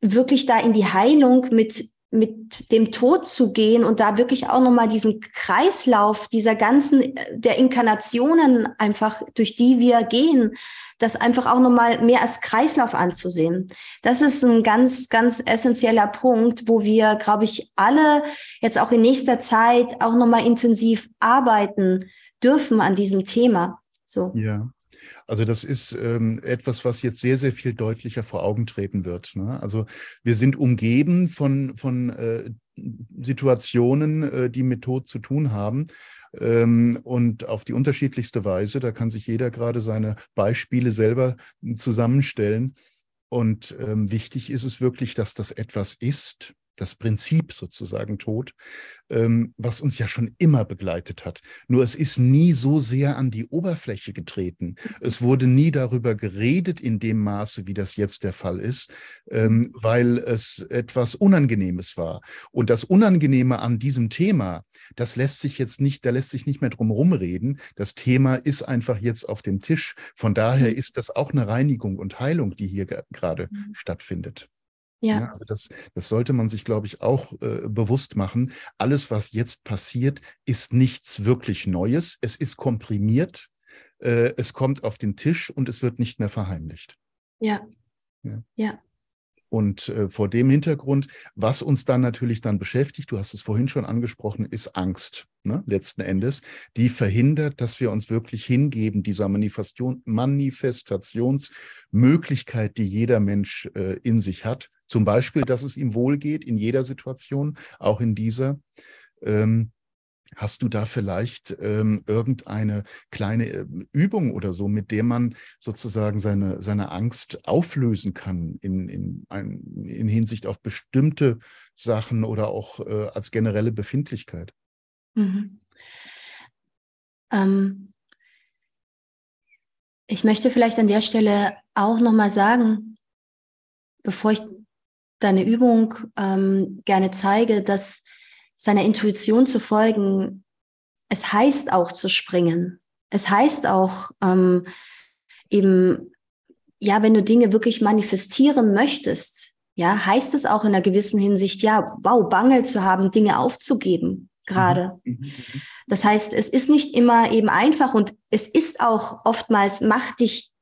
S3: wirklich da in die Heilung mit mit dem Tod zu gehen und da wirklich auch nochmal diesen Kreislauf dieser ganzen, der Inkarnationen einfach, durch die wir gehen, das einfach auch nochmal mehr als Kreislauf anzusehen. Das ist ein ganz, ganz essentieller Punkt, wo wir, glaube ich, alle jetzt auch in nächster Zeit auch nochmal intensiv arbeiten dürfen an diesem Thema. So.
S2: Ja. Also das ist ähm, etwas, was jetzt sehr, sehr viel deutlicher vor Augen treten wird. Ne? Also wir sind umgeben von, von äh, Situationen, äh, die mit Tod zu tun haben. Ähm, und auf die unterschiedlichste Weise, da kann sich jeder gerade seine Beispiele selber zusammenstellen. Und ähm, wichtig ist es wirklich, dass das etwas ist, das Prinzip sozusagen Tod, ähm, was uns ja schon immer begleitet hat. Nur es ist nie so sehr an die Oberfläche getreten. Es wurde nie darüber geredet in dem Maße, wie das jetzt der Fall ist, ähm, weil es etwas Unangenehmes war. Und das Unangenehme an diesem Thema, das lässt sich jetzt nicht, da lässt sich nicht mehr drum rumreden. Das Thema ist einfach jetzt auf dem Tisch. Von daher ist das auch eine Reinigung und Heilung, die hier gerade mhm. stattfindet. Ja. ja. also das, das sollte man sich, glaube ich, auch äh, bewusst machen. Alles, was jetzt passiert, ist nichts wirklich Neues. Es ist komprimiert, äh, es kommt auf den Tisch und es wird nicht mehr verheimlicht.
S3: Ja. Ja. ja.
S2: Und äh, vor dem Hintergrund, was uns dann natürlich dann beschäftigt, du hast es vorhin schon angesprochen, ist Angst, ne, letzten Endes, die verhindert, dass wir uns wirklich hingeben, dieser Manifestation, Manifestationsmöglichkeit, die jeder Mensch äh, in sich hat. Zum Beispiel, dass es ihm wohlgeht in jeder Situation, auch in dieser. Ähm, Hast du da vielleicht ähm, irgendeine kleine äh, Übung oder so, mit der man sozusagen seine, seine Angst auflösen kann in, in, ein, in Hinsicht auf bestimmte Sachen oder auch äh, als generelle Befindlichkeit? Mhm.
S3: Ähm, ich möchte vielleicht an der Stelle auch nochmal sagen, bevor ich deine Übung ähm, gerne zeige, dass seiner Intuition zu folgen, es heißt auch zu springen. Es heißt auch ähm, eben, ja, wenn du Dinge wirklich manifestieren möchtest, ja, heißt es auch in einer gewissen Hinsicht, ja, wow, Bangel zu haben, Dinge aufzugeben, gerade. Mhm. mhm, mhm. Das heißt, es ist nicht immer eben einfach und es ist auch oftmals, macht dich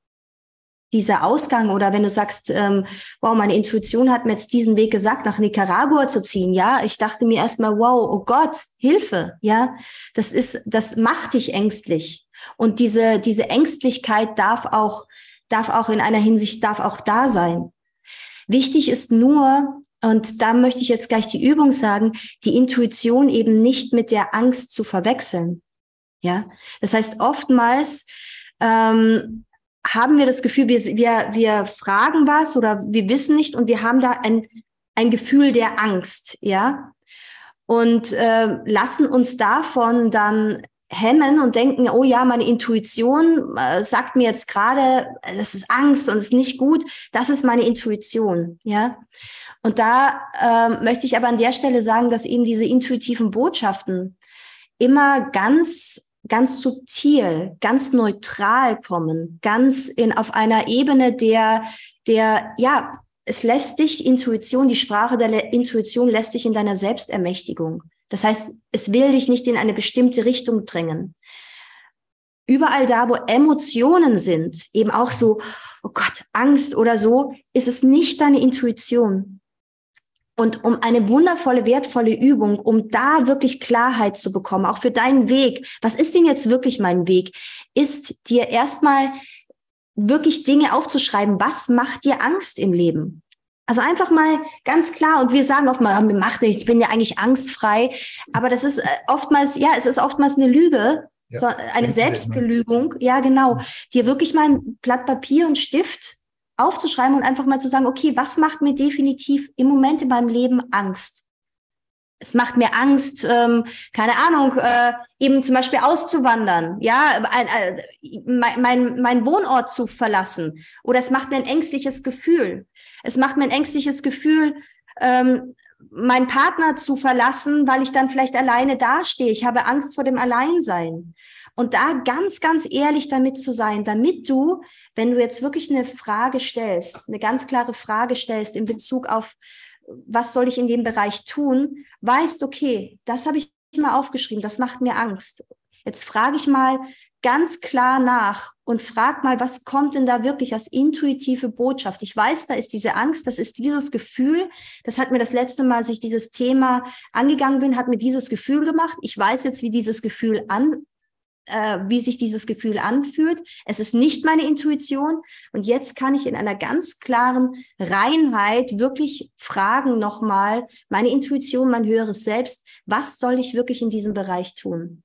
S3: dieser Ausgang oder wenn du sagst, ähm, wow, meine Intuition hat mir jetzt diesen Weg gesagt, nach Nicaragua zu ziehen, ja, ich dachte mir erstmal, wow, oh Gott, Hilfe, ja, das ist, das macht dich ängstlich. Und diese, diese Ängstlichkeit darf auch, darf auch in einer Hinsicht, darf auch da sein. Wichtig ist nur, und da möchte ich jetzt gleich die Übung sagen, die Intuition eben nicht mit der Angst zu verwechseln. Ja, das heißt, oftmals ähm, haben wir das Gefühl, wir, wir, wir fragen was oder wir wissen nicht und wir haben da ein, ein Gefühl der Angst, ja, und äh, lassen uns davon dann hemmen und denken, oh ja, meine Intuition äh, sagt mir jetzt gerade, das ist Angst und es ist nicht gut. Das ist meine Intuition, ja. Und da äh, möchte ich aber an der Stelle sagen, dass eben diese intuitiven Botschaften immer ganz ganz subtil, ganz neutral kommen, ganz in auf einer Ebene der der ja es lässt dich Intuition, die Sprache der Intuition lässt dich in deiner Selbstermächtigung. Das heißt, es will dich nicht in eine bestimmte Richtung drängen. Überall da, wo Emotionen sind, eben auch so, oh Gott, Angst oder so, ist es nicht deine Intuition. Und um eine wundervolle, wertvolle Übung, um da wirklich Klarheit zu bekommen, auch für deinen Weg, was ist denn jetzt wirklich mein Weg, ist dir erstmal wirklich Dinge aufzuschreiben. Was macht dir Angst im Leben? Also einfach mal ganz klar, und wir sagen oft mal, mir macht nichts, ich bin ja eigentlich angstfrei. Aber das ist äh, oftmals, ja, es ist oftmals eine Lüge, ja, so eine Selbstbelügung. Ja, genau. Dir wirklich mal ein Blatt Papier und Stift aufzuschreiben und einfach mal zu sagen, okay, was macht mir definitiv im Moment in meinem Leben Angst? es macht mir Angst, ähm, keine Ahnung, äh, eben zum Beispiel auszuwandern, ja, ein, äh, mein, mein, mein Wohnort zu verlassen. Oder es macht mir ein ängstliches Gefühl. Es macht mir ein ängstliches Gefühl, ähm, meinen Partner zu verlassen, weil ich dann vielleicht alleine dastehe. Ich habe Angst vor dem Alleinsein. Und da ganz, ganz ehrlich damit zu sein, damit du, wenn du jetzt wirklich eine Frage stellst, eine ganz klare Frage stellst in Bezug auf was soll ich in dem Bereich tun, weißt, okay, das habe ich mal aufgeschrieben, das macht mir Angst. Jetzt frage ich mal ganz klar nach und frag mal, was kommt denn da wirklich als intuitive Botschaft? Ich weiß, da ist diese Angst, das ist dieses Gefühl. Das hat mir das letzte Mal, als ich dieses Thema angegangen bin, hat mir dieses Gefühl gemacht. Ich weiß jetzt, wie dieses Gefühl an, äh, wie sich dieses Gefühl anfühlt. Es ist nicht meine Intuition. Und jetzt kann ich in einer ganz klaren Reinheit wirklich fragen nochmal, meine Intuition, mein höheres Selbst, was soll ich wirklich in diesem Bereich tun?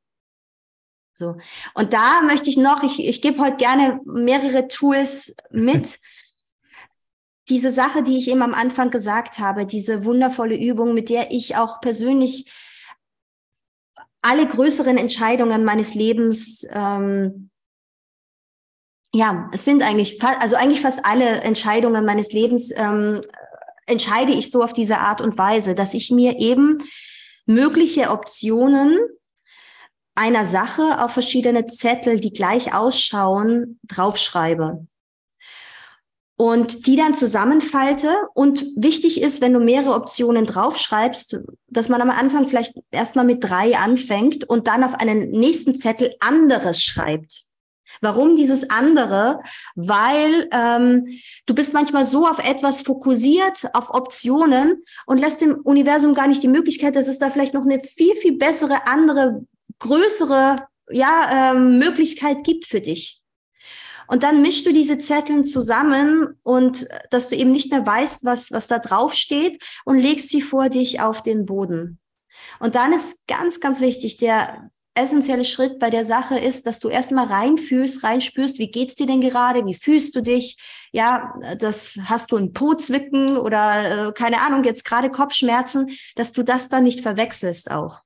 S3: So. Und da möchte ich noch, ich, ich gebe heute gerne mehrere Tools mit. diese Sache, die ich eben am Anfang gesagt habe, diese wundervolle Übung, mit der ich auch persönlich alle größeren Entscheidungen meines Lebens, ähm, ja, es sind eigentlich, also eigentlich fast alle Entscheidungen meines Lebens ähm, entscheide ich so auf diese Art und Weise, dass ich mir eben mögliche Optionen einer Sache auf verschiedene Zettel, die gleich ausschauen, draufschreibe und die dann zusammenfalte. Und wichtig ist, wenn du mehrere Optionen draufschreibst, dass man am Anfang vielleicht erstmal mit drei anfängt und dann auf einen nächsten Zettel anderes schreibt. Warum dieses andere? Weil ähm, du bist manchmal so auf etwas fokussiert, auf Optionen und lässt dem Universum gar nicht die Möglichkeit, dass es da vielleicht noch eine viel, viel bessere, andere, größere ja, ähm, Möglichkeit gibt für dich. Und dann mischst du diese Zetteln zusammen und dass du eben nicht mehr weißt, was, was da drauf steht und legst sie vor dich auf den Boden. Und dann ist ganz, ganz wichtig, der essentielle Schritt bei der Sache ist, dass du erstmal reinfühlst, reinspürst, wie geht's dir denn gerade, wie fühlst du dich? Ja, das hast du ein Po-Zwicken oder äh, keine Ahnung, jetzt gerade Kopfschmerzen, dass du das dann nicht verwechselst auch.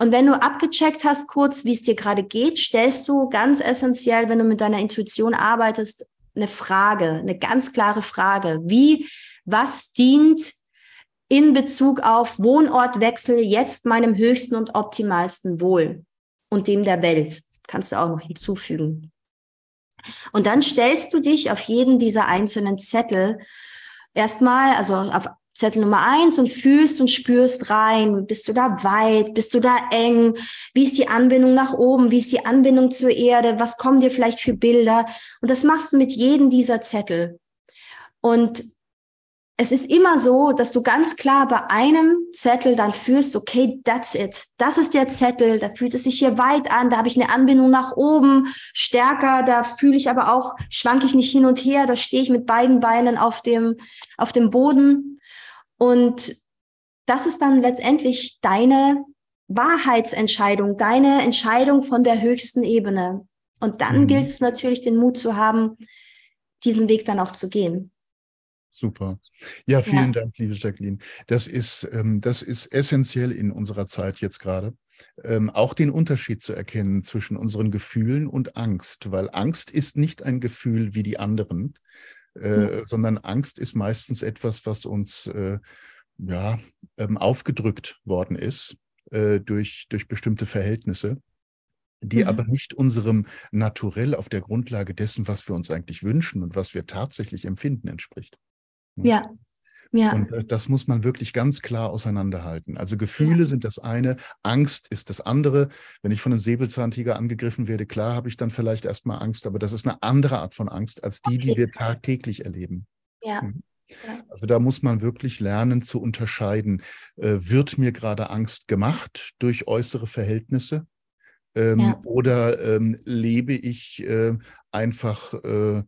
S3: Und wenn du abgecheckt hast kurz, wie es dir gerade geht, stellst du ganz essentiell, wenn du mit deiner Intuition arbeitest, eine Frage, eine ganz klare Frage. Wie, was dient in Bezug auf Wohnortwechsel jetzt meinem höchsten und optimalsten Wohl und dem der Welt? Kannst du auch noch hinzufügen. Und dann stellst du dich auf jeden dieser einzelnen Zettel erstmal, also auf Zettel Nummer eins und fühlst und spürst rein. Bist du da weit? Bist du da eng? Wie ist die Anbindung nach oben? Wie ist die Anbindung zur Erde? Was kommen dir vielleicht für Bilder? Und das machst du mit jedem dieser Zettel. Und es ist immer so, dass du ganz klar bei einem Zettel dann fühlst, okay, that's it. Das ist der Zettel, da fühlt es sich hier weit an, da habe ich eine Anbindung nach oben, stärker, da fühle ich aber auch, schwanke ich nicht hin und her, da stehe ich mit beiden Beinen auf dem, auf dem Boden. Und das ist dann letztendlich deine Wahrheitsentscheidung, deine Entscheidung von der höchsten Ebene. Und dann mhm. gilt es natürlich, den Mut zu haben, diesen Weg dann auch zu gehen.
S2: Super. Ja, vielen ja. Dank, liebe Jacqueline. Das ist, ähm, das ist essentiell in unserer Zeit jetzt gerade. Ähm, auch den Unterschied zu erkennen zwischen unseren Gefühlen und Angst, weil Angst ist nicht ein Gefühl wie die anderen, äh, mhm. sondern Angst ist meistens etwas, was uns äh, ja, ähm, aufgedrückt worden ist äh, durch, durch bestimmte Verhältnisse die mhm. aber nicht unserem Naturell auf der Grundlage dessen, was wir uns eigentlich wünschen und was wir tatsächlich empfinden, entspricht.
S3: Ja. Ja.
S2: Und äh, das muss man wirklich ganz klar auseinanderhalten. Also Gefühle ja. sind das eine, Angst ist das andere. Wenn ich von einem Säbelzahntiger angegriffen werde, klar habe ich dann vielleicht erstmal Angst, aber das ist eine andere Art von Angst als die, okay. die wir tagtäglich erleben.
S3: Ja. Mhm.
S2: Also da muss man wirklich lernen zu unterscheiden. Äh, wird mir gerade Angst gemacht durch äußere Verhältnisse? Ähm, ja. Oder ähm, lebe ich äh, einfach äh,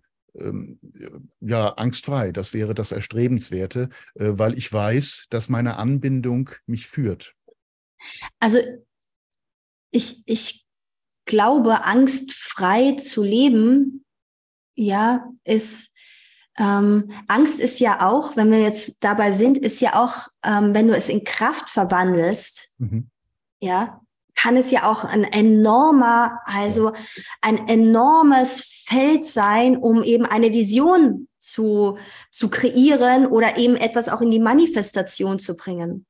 S2: ja, angstfrei. Das wäre das Erstrebenswerte, äh, weil ich weiß, dass meine Anbindung mich führt.
S3: Also ich, ich glaube, angstfrei zu leben, ja, ist, ähm, Angst ist ja auch, wenn wir jetzt dabei sind, ist ja auch, ähm, wenn du es in Kraft verwandelst, mhm. ja, kann es ja auch ein enormer, also ein enormes Feld sein, um eben eine Vision zu, zu kreieren oder eben etwas auch in die Manifestation zu bringen.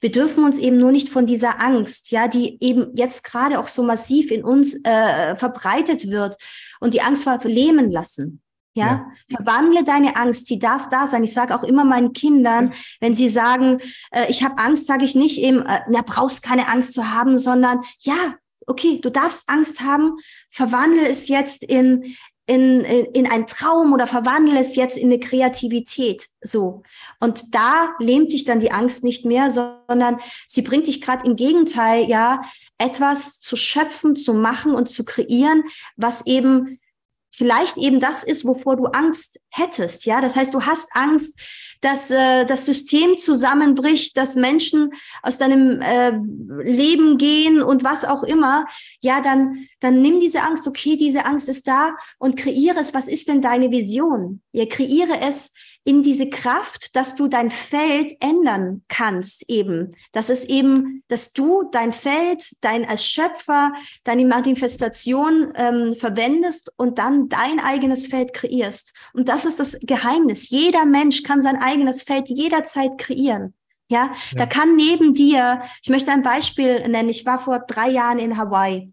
S3: Wir dürfen uns eben nur nicht von dieser Angst, ja, die eben jetzt gerade auch so massiv in uns äh, verbreitet wird und die Angst vor lähmen lassen. Ja? ja? verwandle deine Angst, die darf da sein. Ich sage auch immer meinen Kindern, wenn sie sagen, äh, ich habe Angst, sage ich nicht eben, äh, na, brauchst keine Angst zu haben, sondern ja, okay, du darfst Angst haben, verwandle es jetzt in, in, in ein Traum oder verwandle es jetzt in eine Kreativität. So. Und da lähmt dich dann die Angst nicht mehr, sondern sie bringt dich gerade im Gegenteil, ja, etwas zu schöpfen, zu machen und zu kreieren, was eben vielleicht eben das ist, wovor du Angst hättest. Ja, das heißt, du hast Angst, dass äh, das System zusammenbricht, dass Menschen aus deinem äh, Leben gehen und was auch immer. Ja, dann dann nimm diese Angst. Okay, diese Angst ist da und kreiere es. Was ist denn deine Vision? Ja, kreiere es in diese Kraft, dass du dein Feld ändern kannst eben. Das ist eben, dass du dein Feld, dein als Schöpfer, deine Manifestation ähm, verwendest und dann dein eigenes Feld kreierst. Und das ist das Geheimnis. Jeder Mensch kann sein eigenes Feld jederzeit kreieren. Ja, ja. da kann neben dir, ich möchte ein Beispiel nennen. Ich war vor drei Jahren in Hawaii.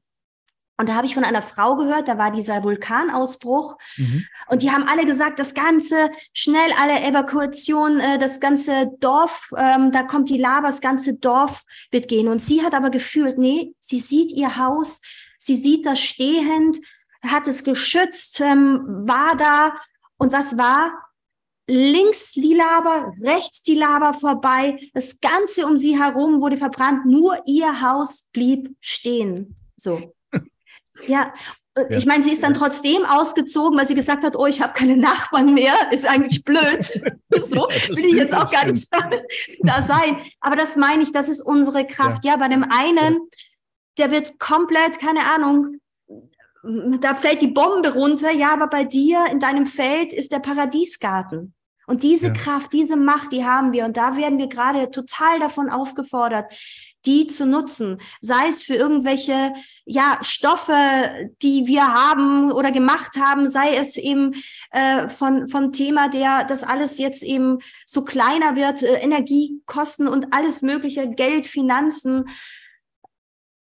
S3: Und da habe ich von einer Frau gehört, da war dieser Vulkanausbruch. Mhm. Und die haben alle gesagt, das Ganze, schnell alle Evakuation, äh, das ganze Dorf, ähm, da kommt die Lava, das ganze Dorf wird gehen. Und sie hat aber gefühlt, nee, sie sieht ihr Haus, sie sieht das stehend, hat es geschützt, ähm, war da. Und was war? Links die Lava, rechts die Lava vorbei. Das Ganze um sie herum wurde verbrannt. Nur ihr Haus blieb stehen. So. Ja, ja. Ich meine, sie ist dann trotzdem ausgezogen, weil sie gesagt hat, oh, ich habe keine Nachbarn mehr, ist eigentlich blöd. so will ich jetzt auch gar nicht da sein. Aber das meine ich, das ist unsere Kraft. Ja, ja bei dem einen, der wird komplett, keine Ahnung, da fällt die Bombe runter. Ja, aber bei dir in deinem Feld ist der Paradiesgarten. Und diese ja. Kraft, diese Macht, die haben wir. Und da werden wir gerade total davon aufgefordert, die zu nutzen, sei es für irgendwelche ja Stoffe, die wir haben oder gemacht haben, sei es eben äh, von vom Thema, der das alles jetzt eben so kleiner wird, äh, Energiekosten und alles mögliche, Geld, Finanzen,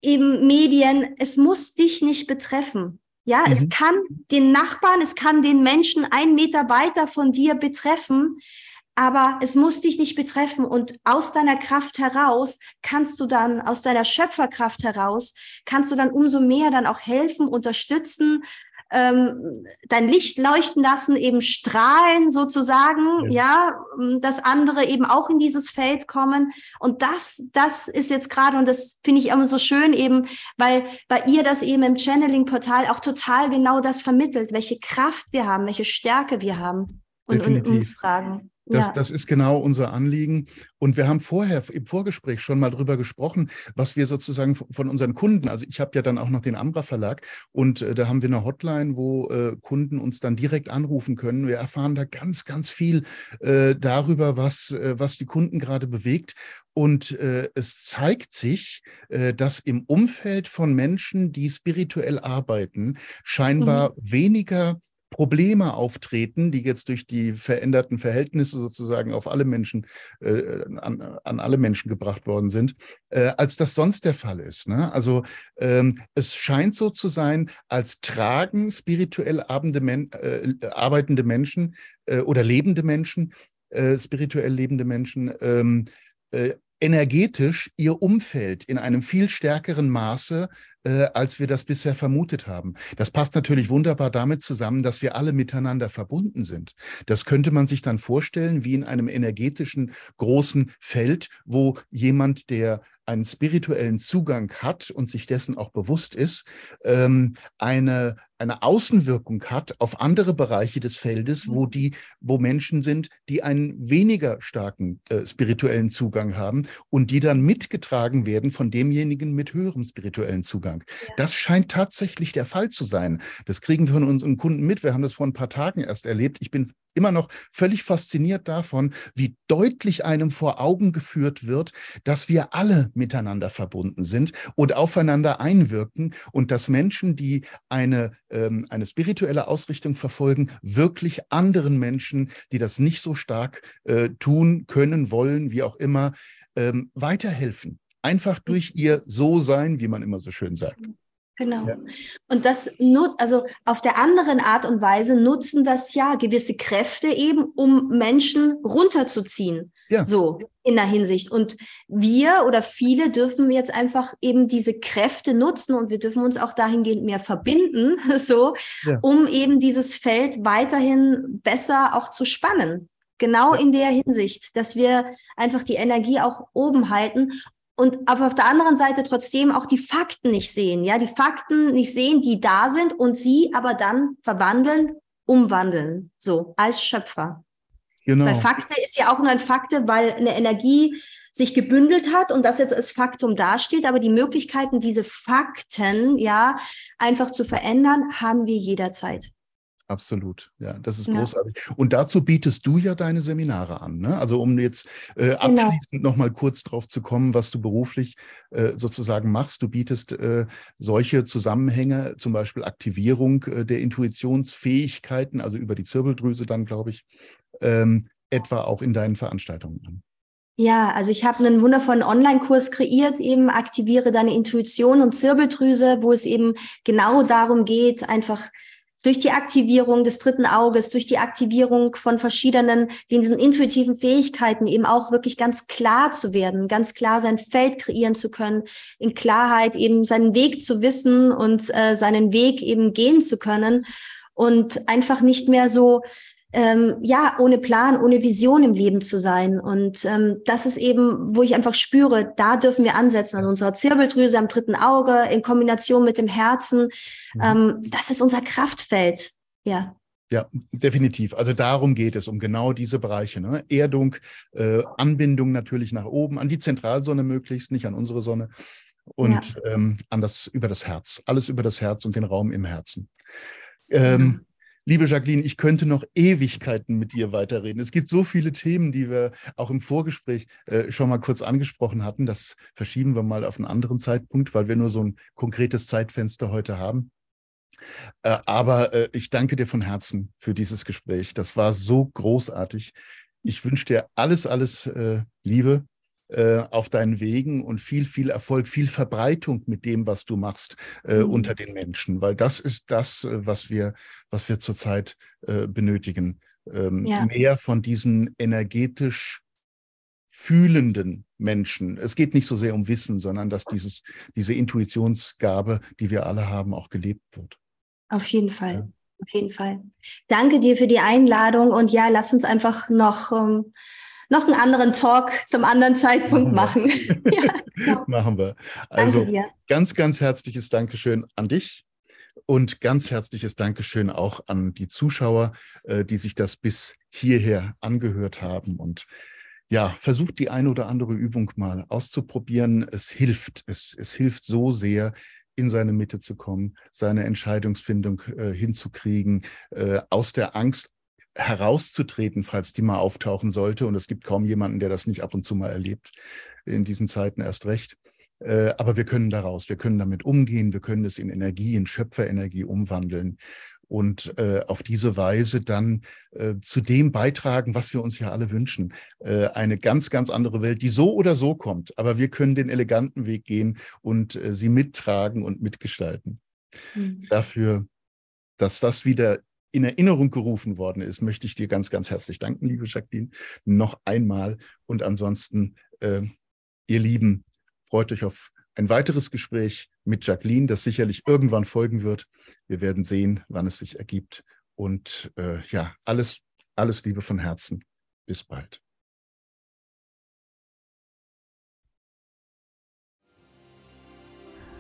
S3: eben Medien. Es muss dich nicht betreffen. Ja, mhm. es kann den Nachbarn, es kann den Menschen einen Meter weiter von dir betreffen, aber es muss dich nicht betreffen und aus deiner Kraft heraus kannst du dann, aus deiner Schöpferkraft heraus, kannst du dann umso mehr dann auch helfen, unterstützen, ähm, dein Licht leuchten lassen, eben strahlen sozusagen, ja. ja, dass andere eben auch in dieses Feld kommen. Und das, das ist jetzt gerade, und das finde ich immer so schön eben, weil, weil ihr das eben im Channeling-Portal auch total genau das vermittelt, welche Kraft wir haben, welche Stärke wir haben und, und uns tragen.
S2: Das, ja. das ist genau unser Anliegen. Und wir haben vorher im Vorgespräch schon mal drüber gesprochen, was wir sozusagen von unseren Kunden, also ich habe ja dann auch noch den Ambra Verlag und äh, da haben wir eine Hotline, wo äh, Kunden uns dann direkt anrufen können. Wir erfahren da ganz, ganz viel äh, darüber, was, äh, was die Kunden gerade bewegt. Und äh, es zeigt sich, äh, dass im Umfeld von Menschen, die spirituell arbeiten, scheinbar mhm. weniger Probleme auftreten, die jetzt durch die veränderten Verhältnisse sozusagen auf alle Menschen, äh, an, an, alle Menschen gebracht worden sind, äh, als das sonst der Fall ist. Ne? Also ähm, es scheint so zu sein, als tragen spirituell Men äh, arbeitende Menschen äh, oder lebende Menschen, äh, spirituell lebende Menschen, ähm, äh, energetisch ihr Umfeld in einem viel stärkeren Maße, äh, als wir das bisher vermutet haben. Das passt natürlich wunderbar damit zusammen, dass wir alle miteinander verbunden sind. Das könnte man sich dann vorstellen wie in einem energetischen großen Feld, wo jemand, der einen spirituellen Zugang hat und sich dessen auch bewusst ist, ähm, eine, eine Außenwirkung hat auf andere Bereiche des Feldes, wo mhm. die, wo Menschen sind, die einen weniger starken äh, spirituellen Zugang haben und die dann mitgetragen werden von demjenigen mit höherem spirituellen Zugang. Ja. Das scheint tatsächlich der Fall zu sein. Das kriegen wir von unseren Kunden mit. Wir haben das vor ein paar Tagen erst erlebt. Ich bin immer noch völlig fasziniert davon, wie deutlich einem vor Augen geführt wird, dass wir alle miteinander verbunden sind und aufeinander einwirken und dass Menschen, die eine, ähm, eine spirituelle Ausrichtung verfolgen, wirklich anderen Menschen, die das nicht so stark äh, tun können, wollen, wie auch immer, ähm, weiterhelfen. Einfach durch ihr So-Sein, wie man immer so schön sagt.
S3: Genau. Ja. Und das nut also auf der anderen Art und Weise nutzen das ja gewisse Kräfte eben, um Menschen runterzuziehen. Ja. So in der Hinsicht. Und wir oder viele dürfen jetzt einfach eben diese Kräfte nutzen und wir dürfen uns auch dahingehend mehr verbinden, so, ja. um eben dieses Feld weiterhin besser auch zu spannen. Genau in der Hinsicht, dass wir einfach die Energie auch oben halten und aber auf der anderen Seite trotzdem auch die Fakten nicht sehen, ja, die Fakten nicht sehen, die da sind und sie aber dann verwandeln, umwandeln, so als Schöpfer. Genau. Weil Fakte ist ja auch nur ein Fakte, weil eine Energie sich gebündelt hat und das jetzt als Faktum dasteht, aber die Möglichkeiten, diese Fakten ja einfach zu verändern, haben wir jederzeit.
S2: Absolut, ja, das ist ja. großartig. Und dazu bietest du ja deine Seminare an. Ne? Also um jetzt äh, genau. abschließend genau. noch mal kurz drauf zu kommen, was du beruflich äh, sozusagen machst. Du bietest äh, solche Zusammenhänge, zum Beispiel Aktivierung äh, der Intuitionsfähigkeiten, also über die Zirbeldrüse dann, glaube ich, ähm, etwa auch in deinen Veranstaltungen an.
S3: Ja, also ich habe einen wundervollen Online-Kurs kreiert, eben aktiviere deine Intuition und Zirbeldrüse, wo es eben genau darum geht, einfach durch die Aktivierung des dritten Auges, durch die Aktivierung von verschiedenen, diesen intuitiven Fähigkeiten eben auch wirklich ganz klar zu werden, ganz klar sein Feld kreieren zu können, in Klarheit eben seinen Weg zu wissen und äh, seinen Weg eben gehen zu können und einfach nicht mehr so ähm, ja, ohne Plan, ohne Vision im Leben zu sein. Und ähm, das ist eben, wo ich einfach spüre, da dürfen wir ansetzen an unserer Zirbeldrüse, am dritten Auge, in Kombination mit dem Herzen. Mhm. Ähm, das ist unser Kraftfeld. Ja.
S2: Ja, definitiv. Also darum geht es, um genau diese Bereiche. Ne? Erdung, äh, Anbindung natürlich nach oben, an die Zentralsonne möglichst, nicht an unsere Sonne. Und ja. ähm, an das, über das Herz. Alles über das Herz und den Raum im Herzen. Ähm, mhm. Liebe Jacqueline, ich könnte noch Ewigkeiten mit dir weiterreden. Es gibt so viele Themen, die wir auch im Vorgespräch äh, schon mal kurz angesprochen hatten. Das verschieben wir mal auf einen anderen Zeitpunkt, weil wir nur so ein konkretes Zeitfenster heute haben. Äh, aber äh, ich danke dir von Herzen für dieses Gespräch. Das war so großartig. Ich wünsche dir alles, alles äh, Liebe auf deinen Wegen und viel, viel Erfolg, viel Verbreitung mit dem, was du machst äh, mhm. unter den Menschen, weil das ist das, äh, was wir, was wir zurzeit äh, benötigen. Ähm, ja. Mehr von diesen energetisch fühlenden Menschen. Es geht nicht so sehr um Wissen, sondern dass dieses, diese Intuitionsgabe, die wir alle haben, auch gelebt wird.
S3: Auf jeden Fall. Ja. Auf jeden Fall. Danke dir für die Einladung und ja, lass uns einfach noch ähm, noch einen anderen Talk zum anderen Zeitpunkt machen. machen. ja,
S2: genau. Machen wir. Also ganz, ganz herzliches Dankeschön an dich und ganz herzliches Dankeschön auch an die Zuschauer, äh, die sich das bis hierher angehört haben und ja, versucht die eine oder andere Übung mal auszuprobieren. Es hilft. Es, es hilft so sehr, in seine Mitte zu kommen, seine Entscheidungsfindung äh, hinzukriegen, äh, aus der Angst herauszutreten, falls die mal auftauchen sollte. Und es gibt kaum jemanden, der das nicht ab und zu mal erlebt, in diesen Zeiten erst recht. Äh, aber wir können daraus, wir können damit umgehen, wir können es in Energie, in Schöpferenergie umwandeln und äh, auf diese Weise dann äh, zu dem beitragen, was wir uns ja alle wünschen. Äh, eine ganz, ganz andere Welt, die so oder so kommt. Aber wir können den eleganten Weg gehen und sie mittragen und mitgestalten. Mhm. Dafür, dass das wieder in Erinnerung gerufen worden ist, möchte ich dir ganz, ganz herzlich danken, liebe Jacqueline, noch einmal. Und ansonsten, äh, ihr Lieben, freut euch auf ein weiteres Gespräch mit Jacqueline, das sicherlich irgendwann folgen wird. Wir werden sehen, wann es sich ergibt. Und äh, ja, alles, alles Liebe von Herzen. Bis bald.